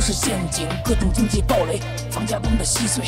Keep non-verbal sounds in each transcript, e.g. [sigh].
是陷阱。各种经济暴雷，房价崩得稀碎，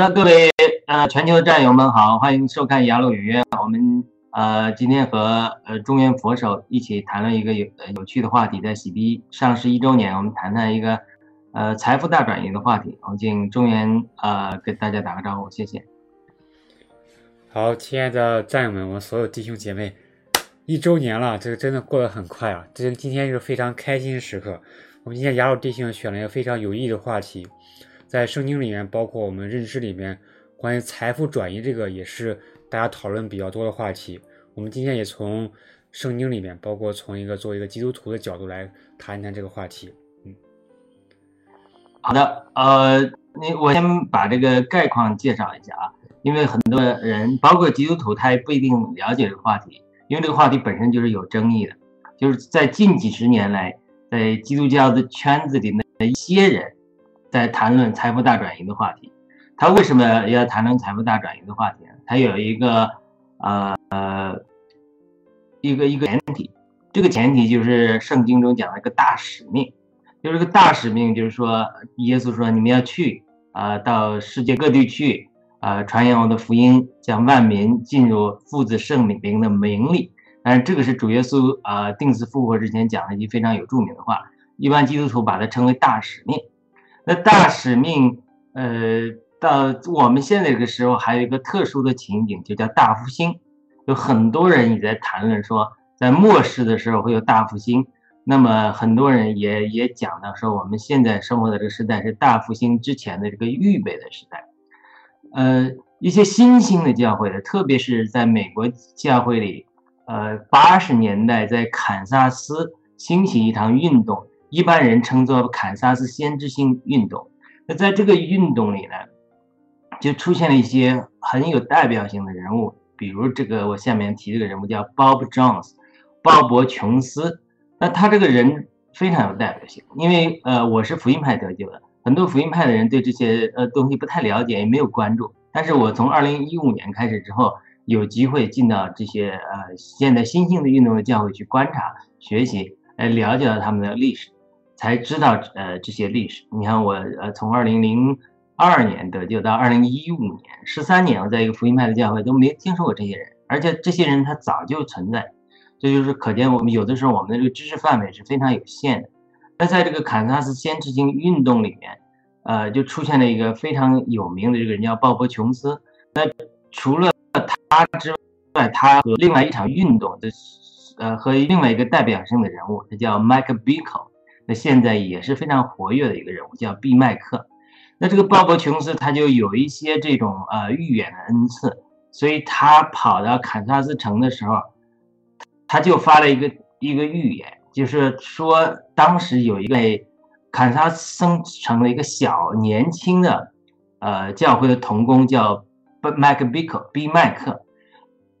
的，各位呃全球的战友们好，欢迎收看雅鲁语约。我们呃今天和呃中原佛手一起谈论一个有有趣的话题，在喜币上市一周年，我们谈谈一个呃财富大转移的话题。我们请中原呃跟大家打个招呼，谢谢。好，亲爱的战友们，我们所有弟兄姐妹，一周年了，这个真的过得很快啊！这今天是非常开心的时刻。我们今天雅鲁弟兄选了一个非常有意义的话题，在圣经里面，包括我们认知里面，关于财富转移这个也是大家讨论比较多的话题。我们今天也从圣经里面，包括从一个作为一个基督徒的角度来谈一谈这个话题。嗯好的，呃，你我先把这个概况介绍一下啊，因为很多人，包括基督徒，他也不一定了解这个话题，因为这个话题本身就是有争议的，就是在近几十年来，在基督教的圈子里的一些人在谈论财富大转移的话题。他为什么要谈论财富大转移的话题呢？他有一个呃呃一个一个前提，这个前提就是圣经中讲的一个大使命。就是个大使命，就是说，耶稣说你们要去啊、到世界各地去啊、传扬我的福音，将万民进入父子圣灵的名里。但是这个是主耶稣啊、定死复活之前讲的一句非常有著名的话，一般基督徒把它称为大使命。大使命，呃，到我们现在这个时候还有一个特殊的情景，就叫大复兴。有很多人也在谈论说，在末世的时候会有大复兴。那么很多人也也讲到说，我们现在生活的这个时代是大复兴之前的这个预备的时代。呃，一些新兴的教会的，特别是在美国教会里，呃，八十年代在堪萨斯兴起一场运动，一般人称作堪萨斯先知性运动。那在这个运动里呢，就出现了一些很有代表性的人物，比如这个我下面提这个人物叫 Bob Jones，鲍勃·琼斯。那他这个人非常有代表性，因为呃我是福音派得救的，很多福音派的人对这些呃东西不太了解，也没有关注。但是我从二零一五年开始之后，有机会进到这些呃现在新兴的运动的教会去观察、学习，来了解到他们的历史，才知道呃这些历史。你看我呃从二零零二年得救到二零一五年，十三年我在一个福音派的教会都没听说过这些人，而且这些人他早就存在。这就是可见，我们有的时候我们的这个知识范围是非常有限的。那在这个堪萨斯先知性运动里面，呃，就出现了一个非常有名的这个人叫鲍勃·琼斯。那除了他之外，他和另外一场运动的，呃，和另外一个代表性的人物，他叫麦克比克，现在也是非常活跃的一个人物，叫毕麦克。那这个鲍勃琼斯他就有一些这种呃预言的恩赐，所以他跑到堪萨斯城的时候，他就发了一个一个预言，就是说当时有一个堪萨斯城的一个小年轻的呃教会的童工叫麦克比克 B 麦克，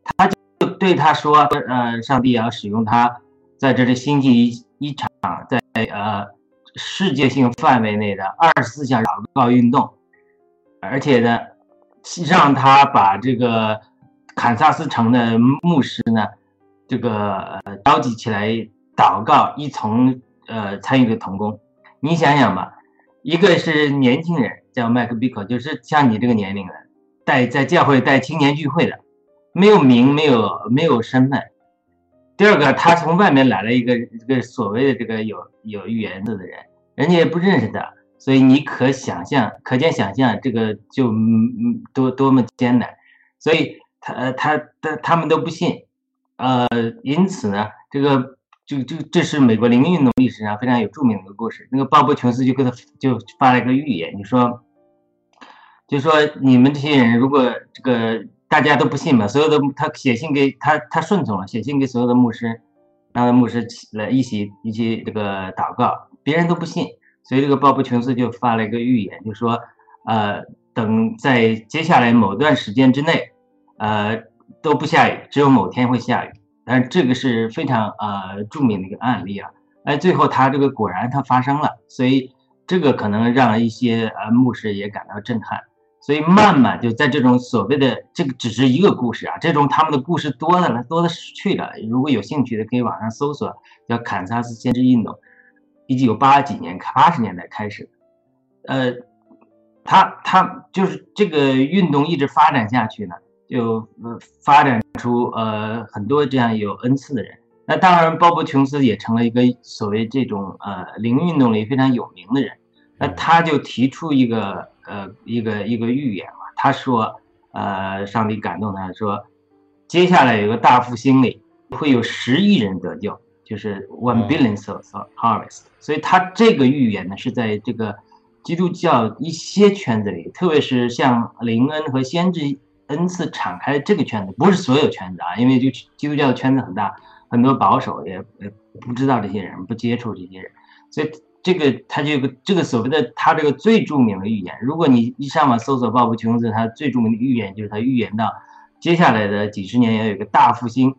他就对他说，呃，上帝要使用他在这里兴起一一场在呃世界性范围内的二十四小时祷告运动，而且呢，让他把这个堪萨斯城的牧师呢，这个召集起来祷告，一同呃参与的童工。你想想吧，一个是年轻人叫麦克比克，就是像你这个年龄的，带在教会带青年聚会的，没有名，没有没有身份。第二个，他从外面来了一个这个所谓的这个有有预言的人，人家也不认识他，所以你可想象，可见想象，这个就嗯嗯多多么艰难。所以他他他他们都不信，呃，因此呢，这个就就这是美国灵运动历史上非常有著名的故事。那个鲍勃琼斯就给他就发了一个预言，你说，就说你们这些人如果这个。大家都不信嘛，所有的他写信给他，他顺从了，写信给所有的牧师，让牧师来一起一起这个祷告，别人都不信，所以这个鲍勃琼斯就发了一个预言，就说，呃，等在接下来某段时间之内，呃，都不下雨，只有某天会下雨，但这个是非常呃著名的一个案例啊，哎，最后他这个果然它发生了，所以这个可能让一些呃牧师也感到震撼。所以慢慢就在这种所谓的这个只是一个故事啊，这种他们的故事多的了，多的是去了。如果有兴趣的，可以网上搜索叫堪萨斯先知运动，一九八几年八十年代开始，呃，他他就是这个运动一直发展下去呢，就发展出呃很多这样有恩赐的人。那当然，鲍勃琼斯也成了一个所谓这种呃灵运动里非常有名的人。那他就提出一个。呃，一个一个预言嘛，他说，呃，上帝感动他说，接下来有个大复兴里会有十亿人得救，就是 one billion souls harvest。所以他这个预言呢，是在这个基督教一些圈子里，特别是像林恩和先知恩赐敞开这个圈子，不是所有圈子啊，因为就基督教的圈子很大，很多保守也也不知道这些人，不接触这些人，所以。这个他就有个这个所谓的他这个最著名的预言，如果你一上网搜索鲍勃琼斯，他最著名的预言就是他预言到接下来的几十年要有一个大复兴，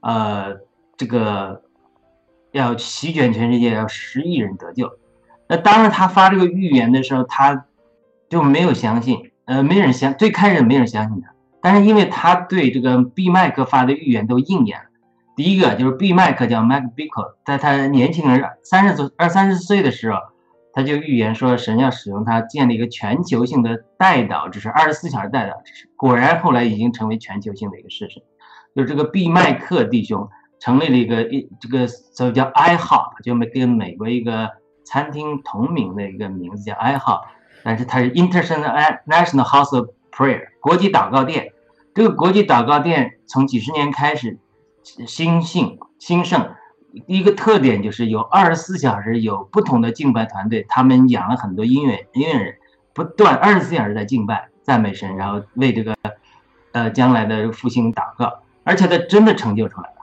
呃，这个要席卷全世界，要十亿人得救。那当然他发这个预言的时候，他就没有相信，呃，没人相，最开始没人相信他，但是因为他对这个毕麦克发的预言都应验了。第一个就是毕麦克叫 Mac Bickle，在他年轻人三十岁二三十岁的时候，他就预言说神要使用他建立一个全球性的代祷之是二十四小时代祷之是。果然后来已经成为全球性的一个事实。就这个毕麦克弟兄成立了一个一这个所以叫 IHOP，就跟美国一个餐厅同名的一个名字叫 IHOP，但是它是 International House of Prayer 国际祷告店。这个国际祷告店从几十年开始。兴兴兴盛，一个特点就是有二十四小时有不同的敬拜团队，他们养了很多音乐音乐人，不断二十四小时在敬拜赞美神，然后为这个呃将来的复兴祷告，而且他真的成就出来了。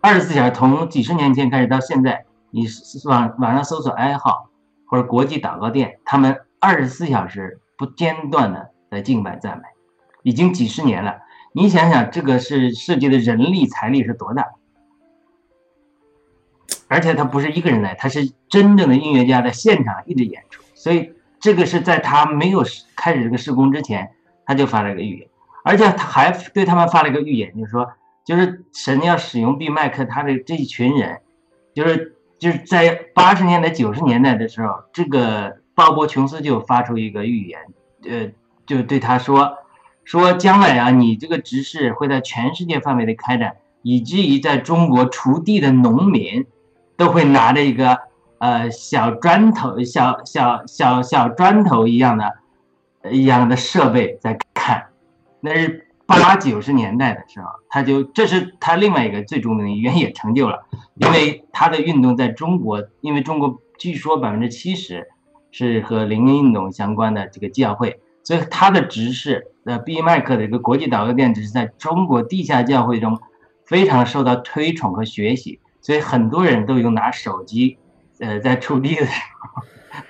二十四小时从几十年前开始到现在，你网网上搜索爱好或者国际祷告店，他们二十四小时不间断的在敬拜赞美，已经几十年了。你想想，这个是涉及的人力财力是多大？而且他不是一个人来，他是真正的音乐家在现场一直演出，所以这个是在他没有开始这个施工之前，他就发了一个预言，而且他还对他们发了一个预言，就是说，就是神要使用毕麦克他的这一群人，就是就是在八十年代九十年代的时候，这个鲍勃琼斯就发出一个预言，呃，就对他说。说将来啊，你这个执事会在全世界范围的开展，以至于在中国锄地的农民，都会拿着一个呃小砖头、小小小小砖头一样的一样的设备在看。那是八九十年代的时候，他就这是他另外一个最著名的原野成就了，因为他的运动在中国，因为中国据说百分之七十是和灵运动相关的这个教会，所以他的执事，呃，毕麦克的一个国际祷告殿，只是在中国地下教会中非常受到推崇和学习，所以很多人都有拿手机，呃，在触地的时候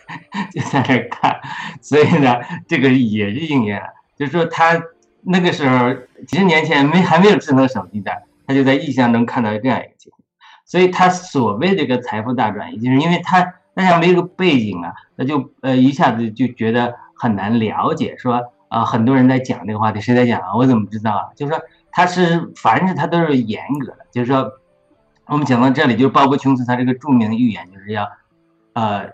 [laughs] 就在那看，所以呢，这个也是应验了，就是说他那个时候几十年前没还没有智能手机的，他就在意象中看到这样一个情况，所以他所谓这个财富大转移，就是因为他大家没有个背景啊，他就呃一下子就觉得很难了解，说啊、很多人在讲这个话题，谁在讲啊？我怎么不知道啊？就是说他是凡是他都是严格的，就是说我们讲到这里，就是鲍勃琼斯他这个著名的预言就是要呃，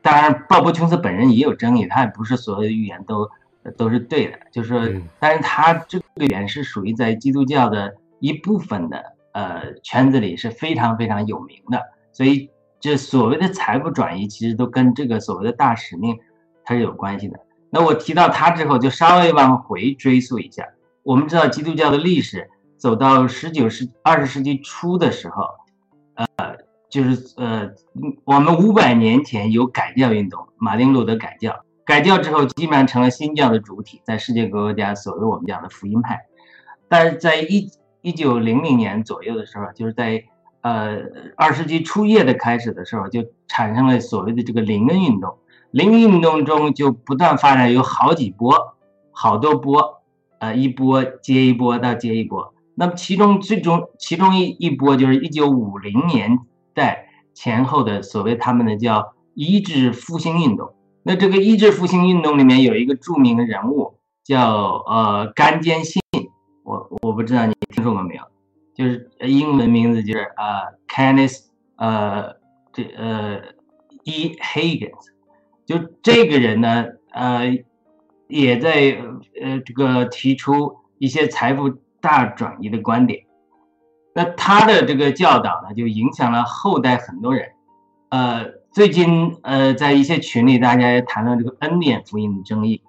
当然鲍勃琼斯本人也有争议，他也不是所有的预言都都是对的，就是说嗯，但是他这个预言是属于在基督教的一部分的呃圈子里是非常非常有名的，所以这所谓的财富转移，其实都跟这个所谓的大使命它是有关系的。那我提到它之后，就稍微往回追溯一下。我们知道基督教的历史走到十九世二十世纪初的时候，呃，就是呃，我们五百年前有改教运动，马丁路德改教，改教之后基本上成了新教的主体，在世界各国家所谓我们讲的福音派。但是在一一九零零年左右的时候，就是在呃二世纪初叶的开始的时候，就产生了所谓的这个灵恩运动。灵恩运动中就不断发展，有好几波，好多波，呃，一波接一波到接一波。那么其中最终其中一一波就是一九五零年代前后的所谓他们的叫医治复兴运动。那这个医治复兴运动里面有一个著名的人物叫呃甘坚信，我我不知道你听说过没有，就是英文名字就是呃 Kenneth 呃这呃 E Higgins。就这个人呢，呃，也在呃这个提出一些财富大转移的观点。那他的这个教导呢，就影响了后代很多人。呃，最近呃，在一些群里，大家也谈论这个恩典福音的争议。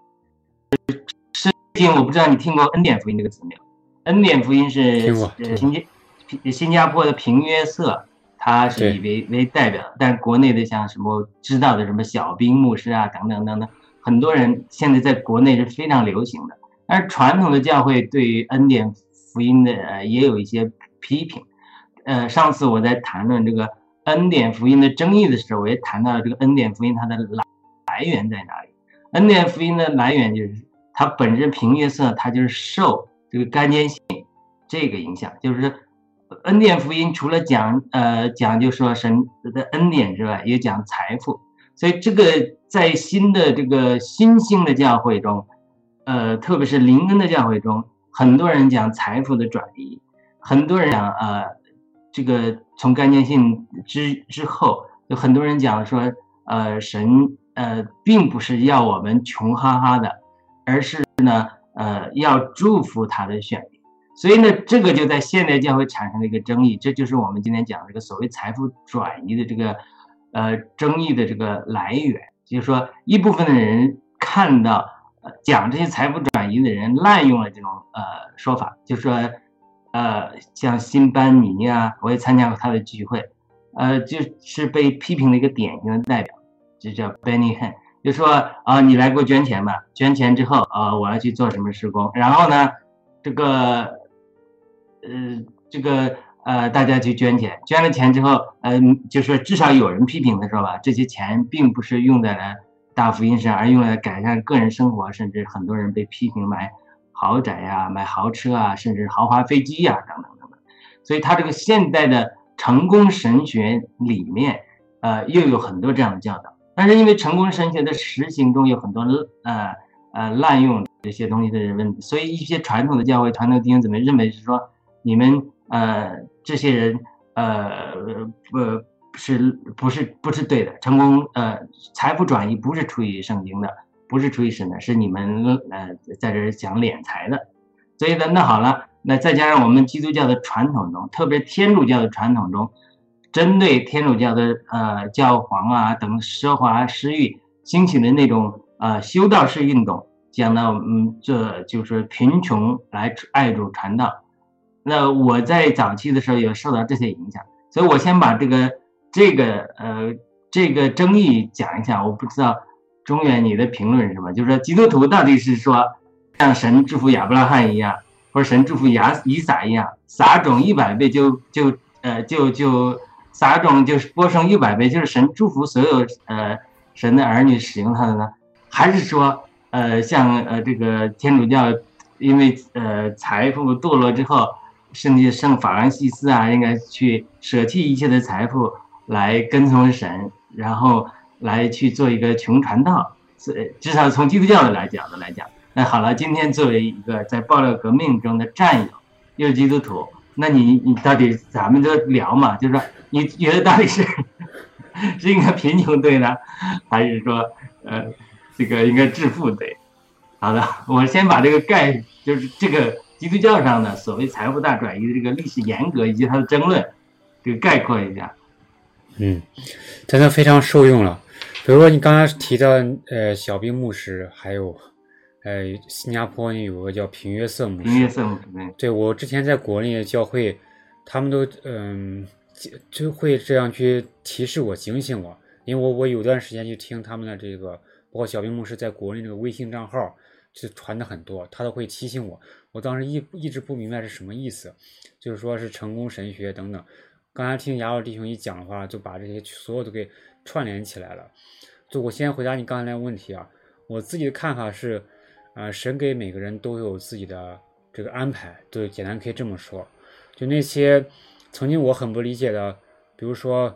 最近我不知道你听过恩典福音这个词没有？恩典福音是呃新加新加坡的平约瑟，他是以为为代表的，但国内的像什么知道的什么小兵牧师啊等等等等，很多人现在在国内是非常流行的。但是传统的教会对于恩典福音的呃也有一些批评。呃，上次我在谈论这个恩典福音的争议的时候，我也谈到了这个恩典福音它的来来源在哪里。恩典福音的来源就是它本身平约瑟，它就是受这个干坚性这个影响，就是恩典福音除了讲呃讲就说神的恩典之外，也讲财富，所以这个在新的这个新兴的教会中，呃，特别是灵恩的教会中，很多人讲财富的转移，很多人讲呃这个从干坚信之之后，有很多人讲说呃神呃并不是要我们穷哈哈的，而是呢呃要祝福他的选。所以呢，这个就在现代教会产生了一个争议，这就是我们今天讲这个所谓财富转移的这个呃争议的这个来源，就是说一部分的人看到呃讲这些财富转移的人滥用了这种呃说法，就是说呃像辛班尼啊，我也参加过他的聚会，呃就是被批评的一个典型的代表，就叫 Benny Hinn，就说啊、你来给我捐钱吧，捐钱之后啊、我要去做什么施工，然后呢这个呃，这个呃，大家去捐钱，捐了钱之后，嗯、就是至少有人批评的时候吧，这些钱并不是用在了大福音上，而用来改善个人生活，甚至很多人被批评买豪宅呀、买豪车啊，甚至豪华飞机呀、等等等等。所以他这个现代的成功神学里面，呃，又有很多这样的教导。但是因为成功神学的实行中有很多呃呃滥用这些东西的人，所以一些传统的教会、传统弟兄姊妹认为是说，你们呃这些人呃不是不是不是对的，成功呃财富转移不是出于圣经的，不是出于神的，是你们呃在这讲敛财的。所以呢，那好了，那再加上我们基督教的传统中，特别天主教的传统中，针对天主教的呃教皇啊等奢华私欲兴起的那种呃修道士运动，讲到嗯这就是贫穷来爱主传道。那我在早期的时候有受到这些影响，所以我先把这个这个呃这个争议讲一下。我不知道中原，你的评论是什么？就是说基督徒到底是说像神祝福亚伯拉罕一样，或者神祝福亚以撒一样，撒种一百倍就就呃就就撒种就是播生一百倍，就是神祝福所有呃神的儿女使用它的呢？还是说呃像呃这个天主教因为呃财富堕落之后，甚至圣法兰西斯啊，应该去舍弃一切的财富来跟从神，然后来去做一个穷传道。是至少从基督教的来讲的来讲，那好了，今天作为一个在爆料革命中的战友，又是基督徒，那你你到底咱们就聊嘛？就是说，你觉得到底是是应该贫穷对呢，还是说呃这个应该致富对？好的，我先把这个概就是这个基督教上的所谓财富大转移的这个历史严格以及它的争论，这个概括一下。嗯，真的非常受用了。比如说你刚才提到呃小兵牧师，还有呃新加坡有个叫平约瑟牧师，明月圣母对，对我之前在国内的教会，他们都嗯就就会这样去提示我、警醒我，因为我我有段时间去听他们的这个，包括小兵牧师在国内那个微信账号就传的很多，他都会提醒我。我当时一一直不明白是什么意思，就是说是成功神学等等。刚才听雅老弟兄一讲的话，就把这些所有都给串联起来了。就我先回答你刚才那个问题啊，我自己的看法是，呃，神给每个人都有自己的这个安排，对，简单可以这么说。就那些曾经我很不理解的，比如说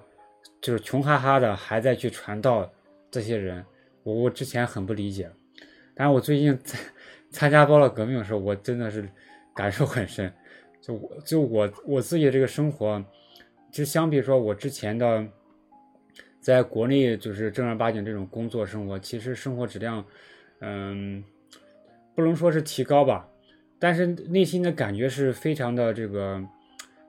就是穷哈哈的还在去传道这些人，我我之前很不理解，但是我最近在参加包了革命的时候，我真的是感受很深。就我就我我自己的这个生活，其实相比说我之前的。在国内就是正儿八经这种工作生活，其实生活质量，嗯，不能说是提高吧，但是内心的感觉是非常的这个，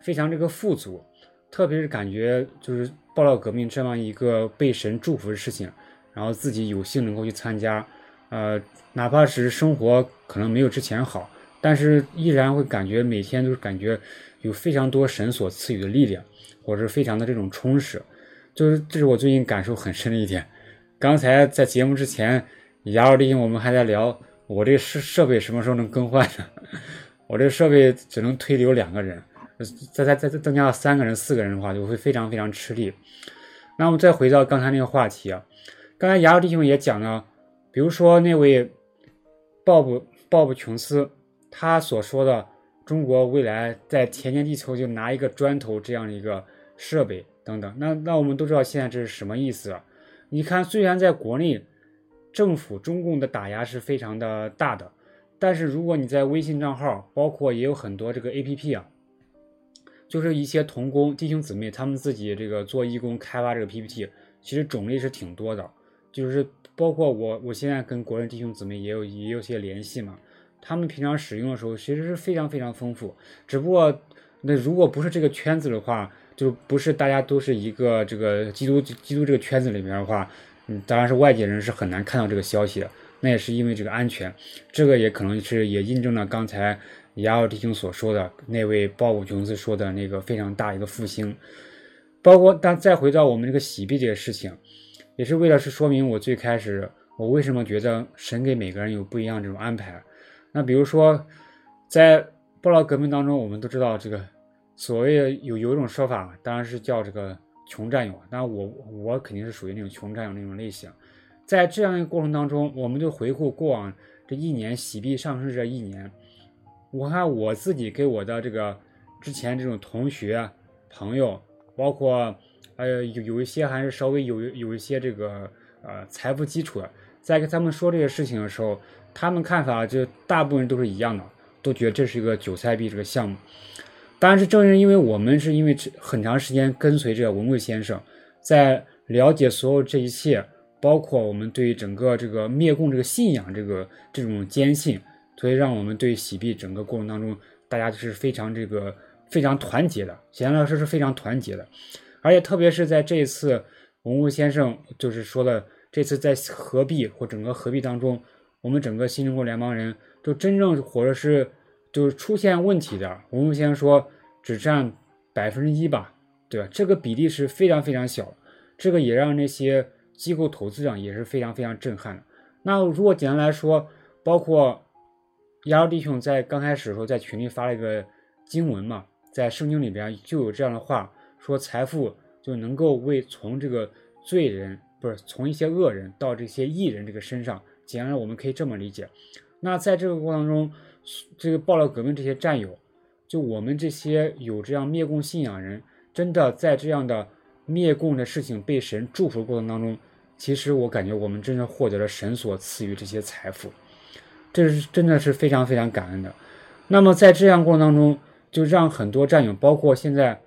非常这个富足，特别是感觉就是爆料革命这样一个被神祝福的事情，然后自己有幸能够去参加，呃，哪怕是生活可能没有之前好，但是依然会感觉每天都是感觉有非常多神所赐予的力量，或者是非常的这种充实。就是这是我最近感受很深的一点。刚才在节目之前，雅老弟兄我们还在聊我这设设备什么时候能更换呢？[laughs] 我这设备只能推留两个人，再再再增加三个人、四个人的话，就会非常非常吃力。那我们再回到刚才那个话题啊，刚才雅老弟兄也讲了，比如说那位鲍布鲍布琼斯，他所说的中国未来在田间地球就拿一个砖头这样的一个设备。等等，那那我们都知道现在这是什么意思？你看，虽然在国内政府中共的打压是非常的大的，但是如果你在微信账号，包括也有很多这个 A P P 啊，就是一些同工弟兄姊妹他们自己这个做义工开发这个 P P T，其实种类是挺多的。就是包括我，我现在跟国人弟兄姊妹也有也有些联系嘛，他们平常使用的时候其实是非常非常丰富。只不过那如果不是这个圈子的话，就不是大家都是一个这个基督基督这个圈子里面的话，嗯，当然是外界人是很难看到这个消息的。那也是因为这个安全，这个也可能是也印证了刚才雅尔弟兄所说的那位鲍勃琼斯说的那个非常大一个复兴。包括但再回到我们这个洗币这个事情，也是为了是说明我最开始我为什么觉得神给每个人有不一样这种安排。那比如说在布劳革命当中，我们都知道这个。所谓有有一种说法，当然是叫这个穷战友。当然我我肯定是属于那种穷战友那种类型。在这样一个过程当中，我们就回顾过往这一年洗币上升这一年，我看我自己给我的这个之前这种同学朋友，包括呃有有一些还是稍微有有一些这个呃财富基础的，在跟他们说这些事情的时候，他们看法就大部分都是一样的，都觉得这是一个韭菜币这个项目。当然是正是因为我们是因为很长时间跟随着文贵先生，在了解所有这一切，包括我们对整个这个灭共这个信仰这个这种坚信，所以让我们对洗币整个过程当中，大家是非常这个非常团结的。简单来说是非常团结的，而且特别是在这一次文物先生就是说的这次在合币或整个合币当中，我们整个新中国联邦人就真正或者是。就是出现问题的，我们先生说只占百分之一吧，对吧？这个比例是非常非常小，这个也让那些机构投资上也是非常非常震撼的。那如果简单来说，包括亚洲弟兄在刚开始的时候在群里发了一个经文嘛，在圣经里边就有这样的话，说财富就能够为从这个罪人不是从一些恶人到这些义人这个身上，简单我们可以这么理解。那在这个过程当中，这个爆料革命这些战友，就我们这些有这样灭共信仰人，真的在这样的灭共的事情被神祝福的过程当中，其实我感觉我们真的获得了神所赐予这些财富，这是真的是非常非常感恩的。那么在这样过程当中，就让很多战友，包括现在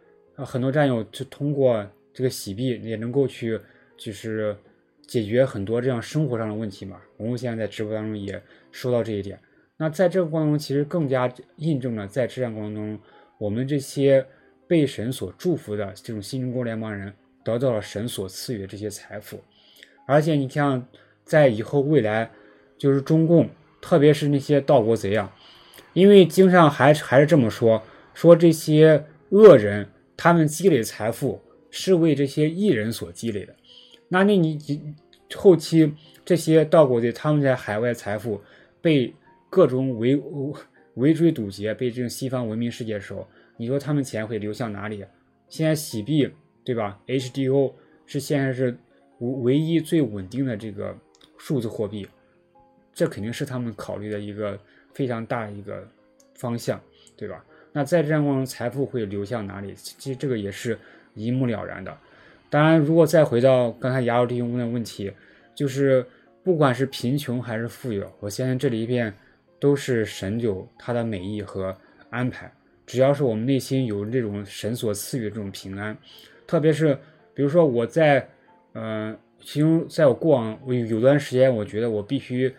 很多战友，就通过这个洗币也能够去就是解决很多这样生活上的问题嘛。我们现在在直播当中也说到这一点。那在这个过程中，其实更加印证了在这战过程中，我们这些被神所祝福的这种新中国联邦人，得到了神所赐予的这些财富。而且你像在以后未来，就是中共，特别是那些盗国贼啊，因为经上还还是这么说，说这些恶人他们积累财富是为这些艺人所积累的。那那你后期这些盗国贼他们在海外财富被各种围围追堵截，被这种西方文明世界的时候，你说他们钱会流向哪里？现在洗币对吧？HDO 是现在是唯唯一最稳定的这个数字货币，这肯定是他们考虑的一个非常大一个方向，对吧？那在这样过程中，财富会流向哪里？其实这个也是一目了然的。当然，如果再回到刚才雅鲁弟兄问的问题，就是不管是贫穷还是富有，我相信这里边都是神有他的美意和安排。只要是我们内心有这种神所赐予的这种平安，特别是比如说我在，呃，其中在我过往有段时间，我觉得我必须，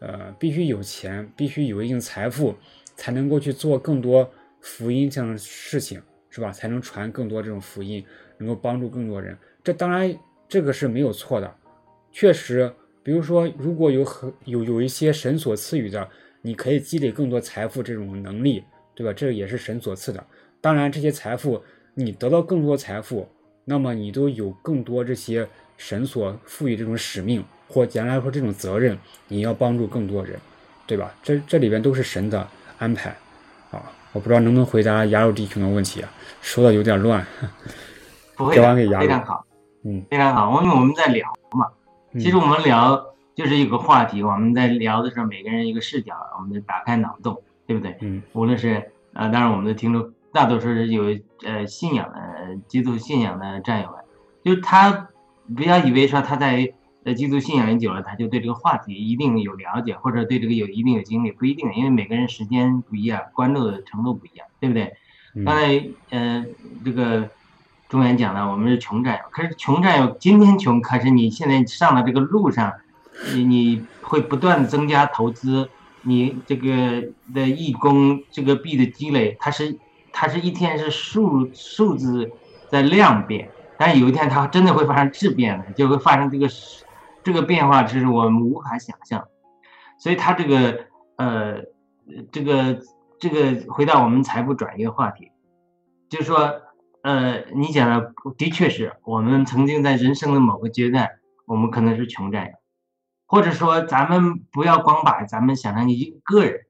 呃，必须有钱，必须有一定财富，才能够去做更多福音这样的事情，是吧？才能传更多这种福音，能够帮助更多人。这当然这个是没有错的，确实，比如说如果有很有有一些神所赐予的，你可以积累更多财富这种能力。对吧？这个也是神所赐的。当然，这些财富你得到更多财富，那么你都有更多这些神所赋予这种使命，或简单来说这种责任，你要帮助更多人，对吧？这这里边都是神的安排啊！我不知道能不能回答雅鲁弟兄的问题啊，说的有点乱。不会非常好，嗯非常好。因为我们在聊嘛，嗯其实我们聊就是一个话题，我们在聊的时候，每个人一个视角，我们打开脑洞，对不对？嗯无论是呃，当然我们的听众大多数是有呃信仰的呃基督信仰的战友们，就是他不要以为说他在呃基督信仰久了，他就对这个话题一定有了解，或者对这个有一定有经历，不一定，因为每个人时间不一样，关注的程度不一样，对不对？嗯刚才呃这个中原讲了，我们是穷战友，可是穷战友今天穷，可是你现在上了这个路上，你你会不断的增加投资，你这个的义工这个币的积累，它是它是一天是数数字在量变，但是有一天它真的会发生质变的，就会发生这个这个变化，这是我们无法想象，所以他这个呃这个这个回到我们财富转移的话题，就是说呃你讲的的确是我们曾经在人生的某个阶段，我们可能是穷战友。或者说，咱们不要光把咱们想成一个人，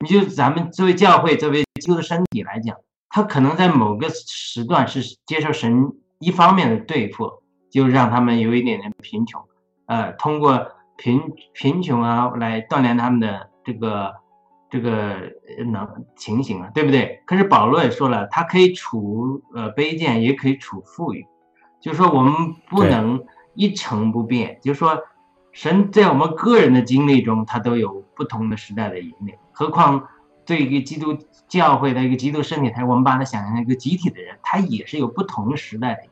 你就咱们作为教会、作为基督的身体来讲，他可能在某个时段是接受神一方面的对付，就让他们有一点点贫穷，呃，通过贫贫穷啊来锻炼他们的这个这个呃能情形啊，对不对？可是保罗也说了，他可以处呃卑贱，也可以处富裕，就是说我们不能一成不变，就是说。神在我们个人的经历中，他都有不同的时代的引领，何况对一个基督教会的一个基督身体，他我们把它想象成一个集体的人，他也是有不同时代的。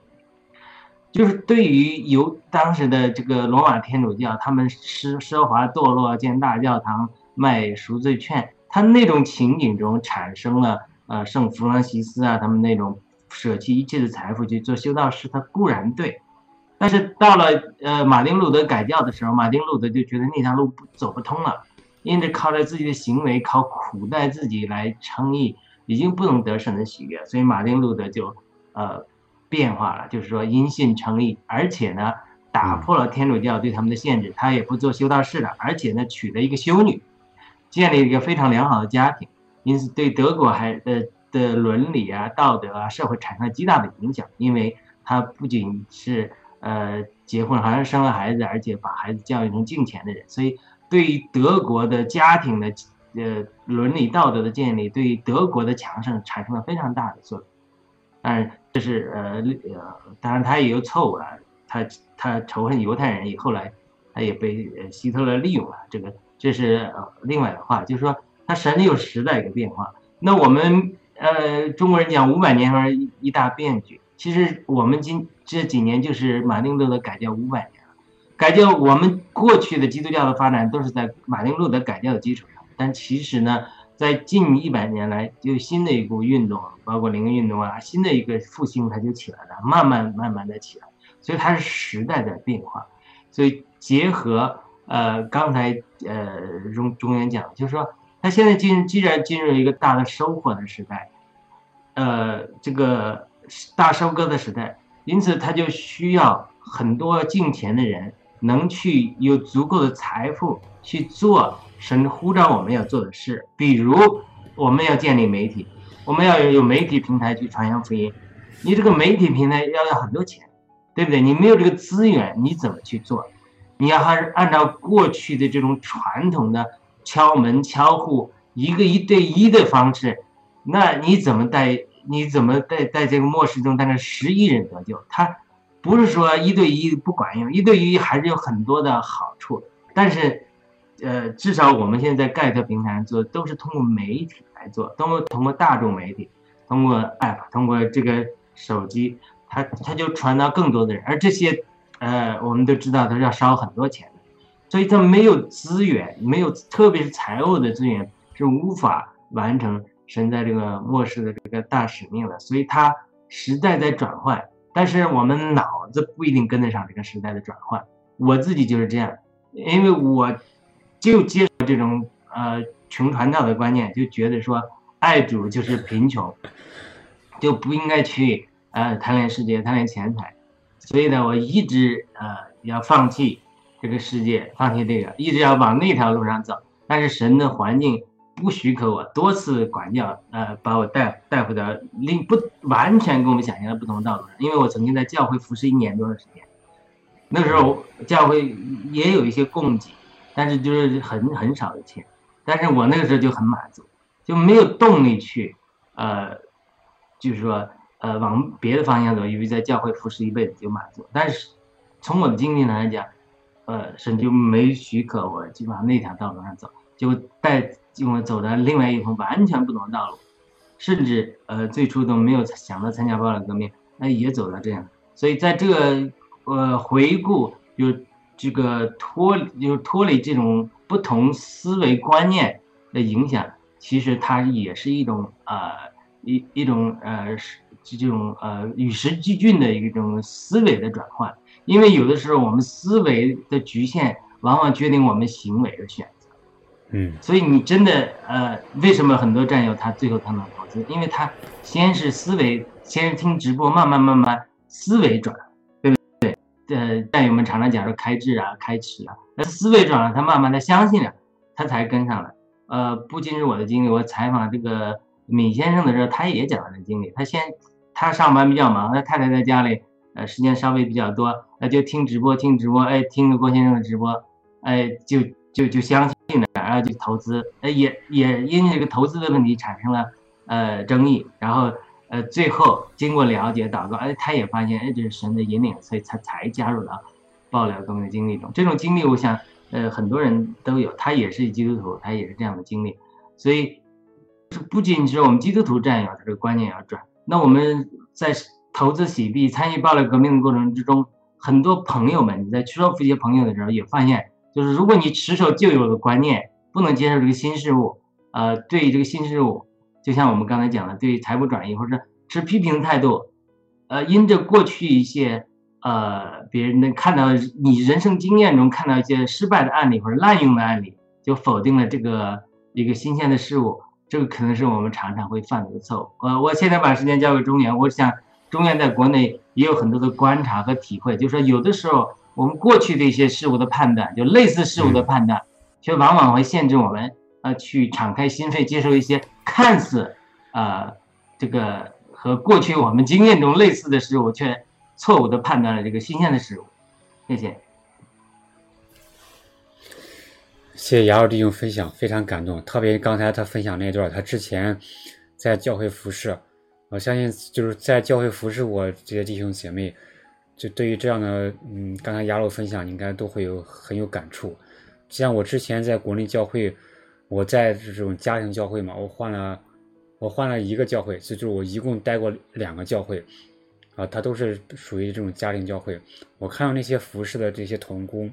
就是对于由当时的这个罗马天主教，他们奢奢华堕落，建大教堂，卖赎罪券，他那种情景中产生了呃圣弗朗西斯啊，他们那种舍弃一切的财富去做修道士，他固然对。但是到了呃马丁路德改教的时候，马丁路德就觉得那条路走不通了，因着靠着自己的行为，靠苦待自己来称义，已经不能得神的喜悦，所以马丁路德就呃变化了，就是说因信成义，而且呢打破了天主教对他们的限制，他也不做修道士了，而且呢娶了一个修女，建立了一个非常良好的家庭，因此对德国还的的伦理啊、道德啊、社会产生了极大的影响，因为他不仅是呃结婚，好像生了孩子，而且把孩子教育成敬虔的人，所以对于德国的家庭的呃伦理道德的建立，对于德国的强盛产生了非常大的作用。当然，这是呃呃，当然他也有错误了，他他仇恨犹太人，以后来他也被希特勒利用了，这个这是另外的话，就是说他神有时代一个变化。那我们呃中国人讲五百年而一一大变局，其实我们今这几年就是马丁路德改教五百年了，改教我们过去的基督教的发展都是在马丁路德改教的基础上，但其实呢。在近一百年来，就新的一股运动，包括零运动啊，新的一个复兴，它就起来了，慢慢慢慢的起来，所以它是时代的变化。所以结合呃刚才呃中中原讲，就是说，它现在进既然进入一个大的收获的时代，呃这个大收割的时代，因此它就需要很多进钱的人能去有足够的财富去做。神呼召我们要做的事，比如我们要建立媒体，我们要有媒体平台去传扬福音。你这个媒体平台要要很多钱，对不对？你没有这个资源，你怎么去做？你要还是按照过去的这种传统的敲门敲户，一个一对一的方式，那你怎么带？你怎么在在这个末世中带着十亿人得救？他不是说一对一不管用，一对一还是有很多的好处，但是。呃，至少我们现在在盖特平台做，都是通过媒体来做，通过通过大众媒体，通过 app，通过这个手机，它它就传到更多的人，而这些，呃，我们都知道都是要烧很多钱的，所以它没有资源，没有特别是财务的资源，是无法完成神在这个末世的这个大使命的，所以它时代在转换，但是我们脑子不一定跟得上这个时代的转换，我自己就是这样，因为我。就接受这种呃穷传道的观念，就觉得说爱主就是贫穷，[laughs] 就不应该去呃贪恋世界、贪恋钱财，所以呢，我一直呃要放弃这个世界，放弃这个，一直要往那条路上走。但是神的环境不许可我多次管教，呃，把我带带回到另不完全跟我们想象的不同道路上。因为我曾经在教会服侍一年多的时间，那时候教会也有一些供给。但是就是很很少的钱，但是我那个时候就很满足，就没有动力去，呃，就是说，呃，往别的方向走，因为在教会服侍一辈子就满足。但是从我的经历来讲，呃，神就没许可我就往那条道路上走，就带我走的另外一条完全不同的道路，甚至呃最初都没有想到参加暴乱革命，那也走到这样。所以在这个呃回顾就。这个脱就是脱离这种不同思维观念的影响，其实它也是一种呃一一种呃是这种呃与时俱进的一种思维的转换。因为有的时候我们思维的局限，往往决定我们行为的选择。嗯，所以你真的呃，为什么很多战友他最后他能投资？因为他先是思维，先是听直播，慢慢慢慢思维转。呃，战友们常常讲说开智啊、开启啊，那思维转了，他慢慢的相信了，他才跟上来。呃，不仅是我的经历，我采访这个闵先生的时候，他也讲了这经历。他先，他上班比较忙，他太太在家里，呃，时间稍微比较多，那就听直播，听直播，哎，听个郭先生的直播，哎，就就就相信了，然后就投资，哎，也也因为这个投资的问题产生了呃争议，然后。呃，最后经过了解祷告，哎，他也发现，哎，这是神的引领，所以他才加入了爆料革命的经历中。这种经历，我想，呃，很多人都有，他也是基督徒，他也是这样的经历。所以，不仅是我们基督徒战友，这个观念要转。那我们在投资洗币、参与爆料革命的过程之中，很多朋友们你在去说服一些朋友的时候，也发现，就是如果你持守旧有的观念，不能接受这个新事物，呃，对这个新事物。就像我们刚才讲的，对财富转移或者持批评的态度，呃，因着过去一些呃别人能看到你人生经验中看到一些失败的案例或者滥用的案例，就否定了这个一个新鲜的事物，这个可能是我们常常会犯的错误。呃，我现在把时间交给中原，我想中原在国内也有很多的观察和体会，就是说有的时候我们过去的一些事物的判断，就类似事物的判断，却往往会限制我们呃去敞开心扉接受一些看似呃这个和过去我们经验中类似的事物，却错误的判断了这个新鲜的事物。谢谢。谢谢雅鲁弟兄分享，非常感动。特别刚才他分享那段，他之前在教会服侍，我相信就是在教会服侍我这些弟兄姐妹，就对于这样的，嗯，刚才雅鲁分享应该都会有很有感触。像我之前在国内教会，我在这种家庭教会嘛，我换了，我换了一个教会，这就是我一共待过两个教会，啊，它都是属于这种家庭教会。我看到那些服侍的这些童工，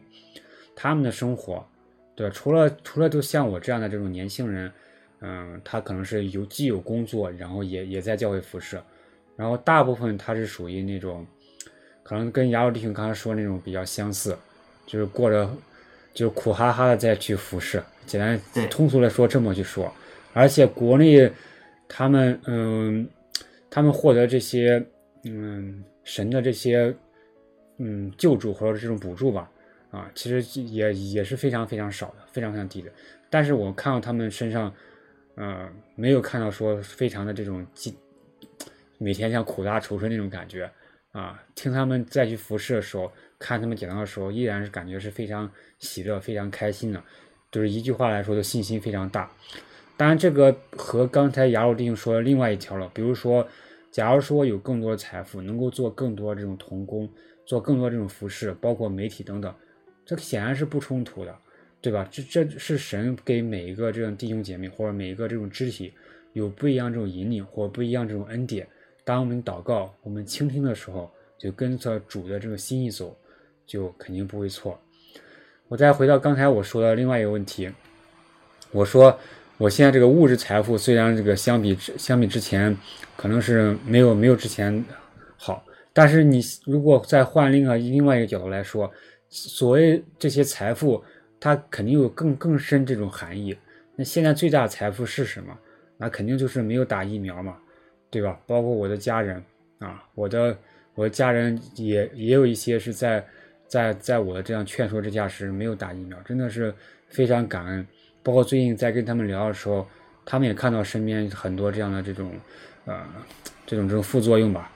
他们的生活。对，除了除了就像我这样的这种年轻人，嗯，他可能是有既有工作，然后也也在教会服侍，然后大部分他是属于那种，可能跟雅鲁弟兄刚才说那种比较相似，就是过着就苦哈哈的再去服侍，简单通俗来说这么去说，而且国内他们嗯，他们获得这些嗯神的这些嗯救助或者这种补助吧。啊，其实也也是非常非常少的，非常非常低的。但是我看到他们身上，呃，没有看到说非常的这种每天像苦大仇深那种感觉啊。听他们再去服侍的时候，看他们讲到的时候，依然是感觉是非常喜乐、非常开心的。就是一句话来说，的信心非常大。当然，这个和刚才雅鲁弟兄说的另外一条了，比如说，假如说有更多的财富，能够做更多这种童工，做更多这种服饰，包括媒体等等。这显然是不冲突的，对吧？这这是神给每一个这种弟兄姐妹或者每一个这种肢体有不一样这种引领或不一样这种恩典。当我们祷告、我们倾听的时候，就跟着主的这个心意走，就肯定不会错。我再回到刚才我说的另外一个问题，我说我现在这个物质财富虽然这个相比之相比之前可能是没有没有之前好，但是你如果再换另外另外一个角度来说。所谓这些财富，它肯定有更更深这种含义。那现在最大的财富是什么？那肯定就是没有打疫苗嘛，对吧？包括我的家人啊，我的我的家人也也有一些是在在在我的这样劝说之下是没有打疫苗，真的是非常感恩。包括最近在跟他们聊的时候，他们也看到身边很多这样的这种呃这种这种副作用吧，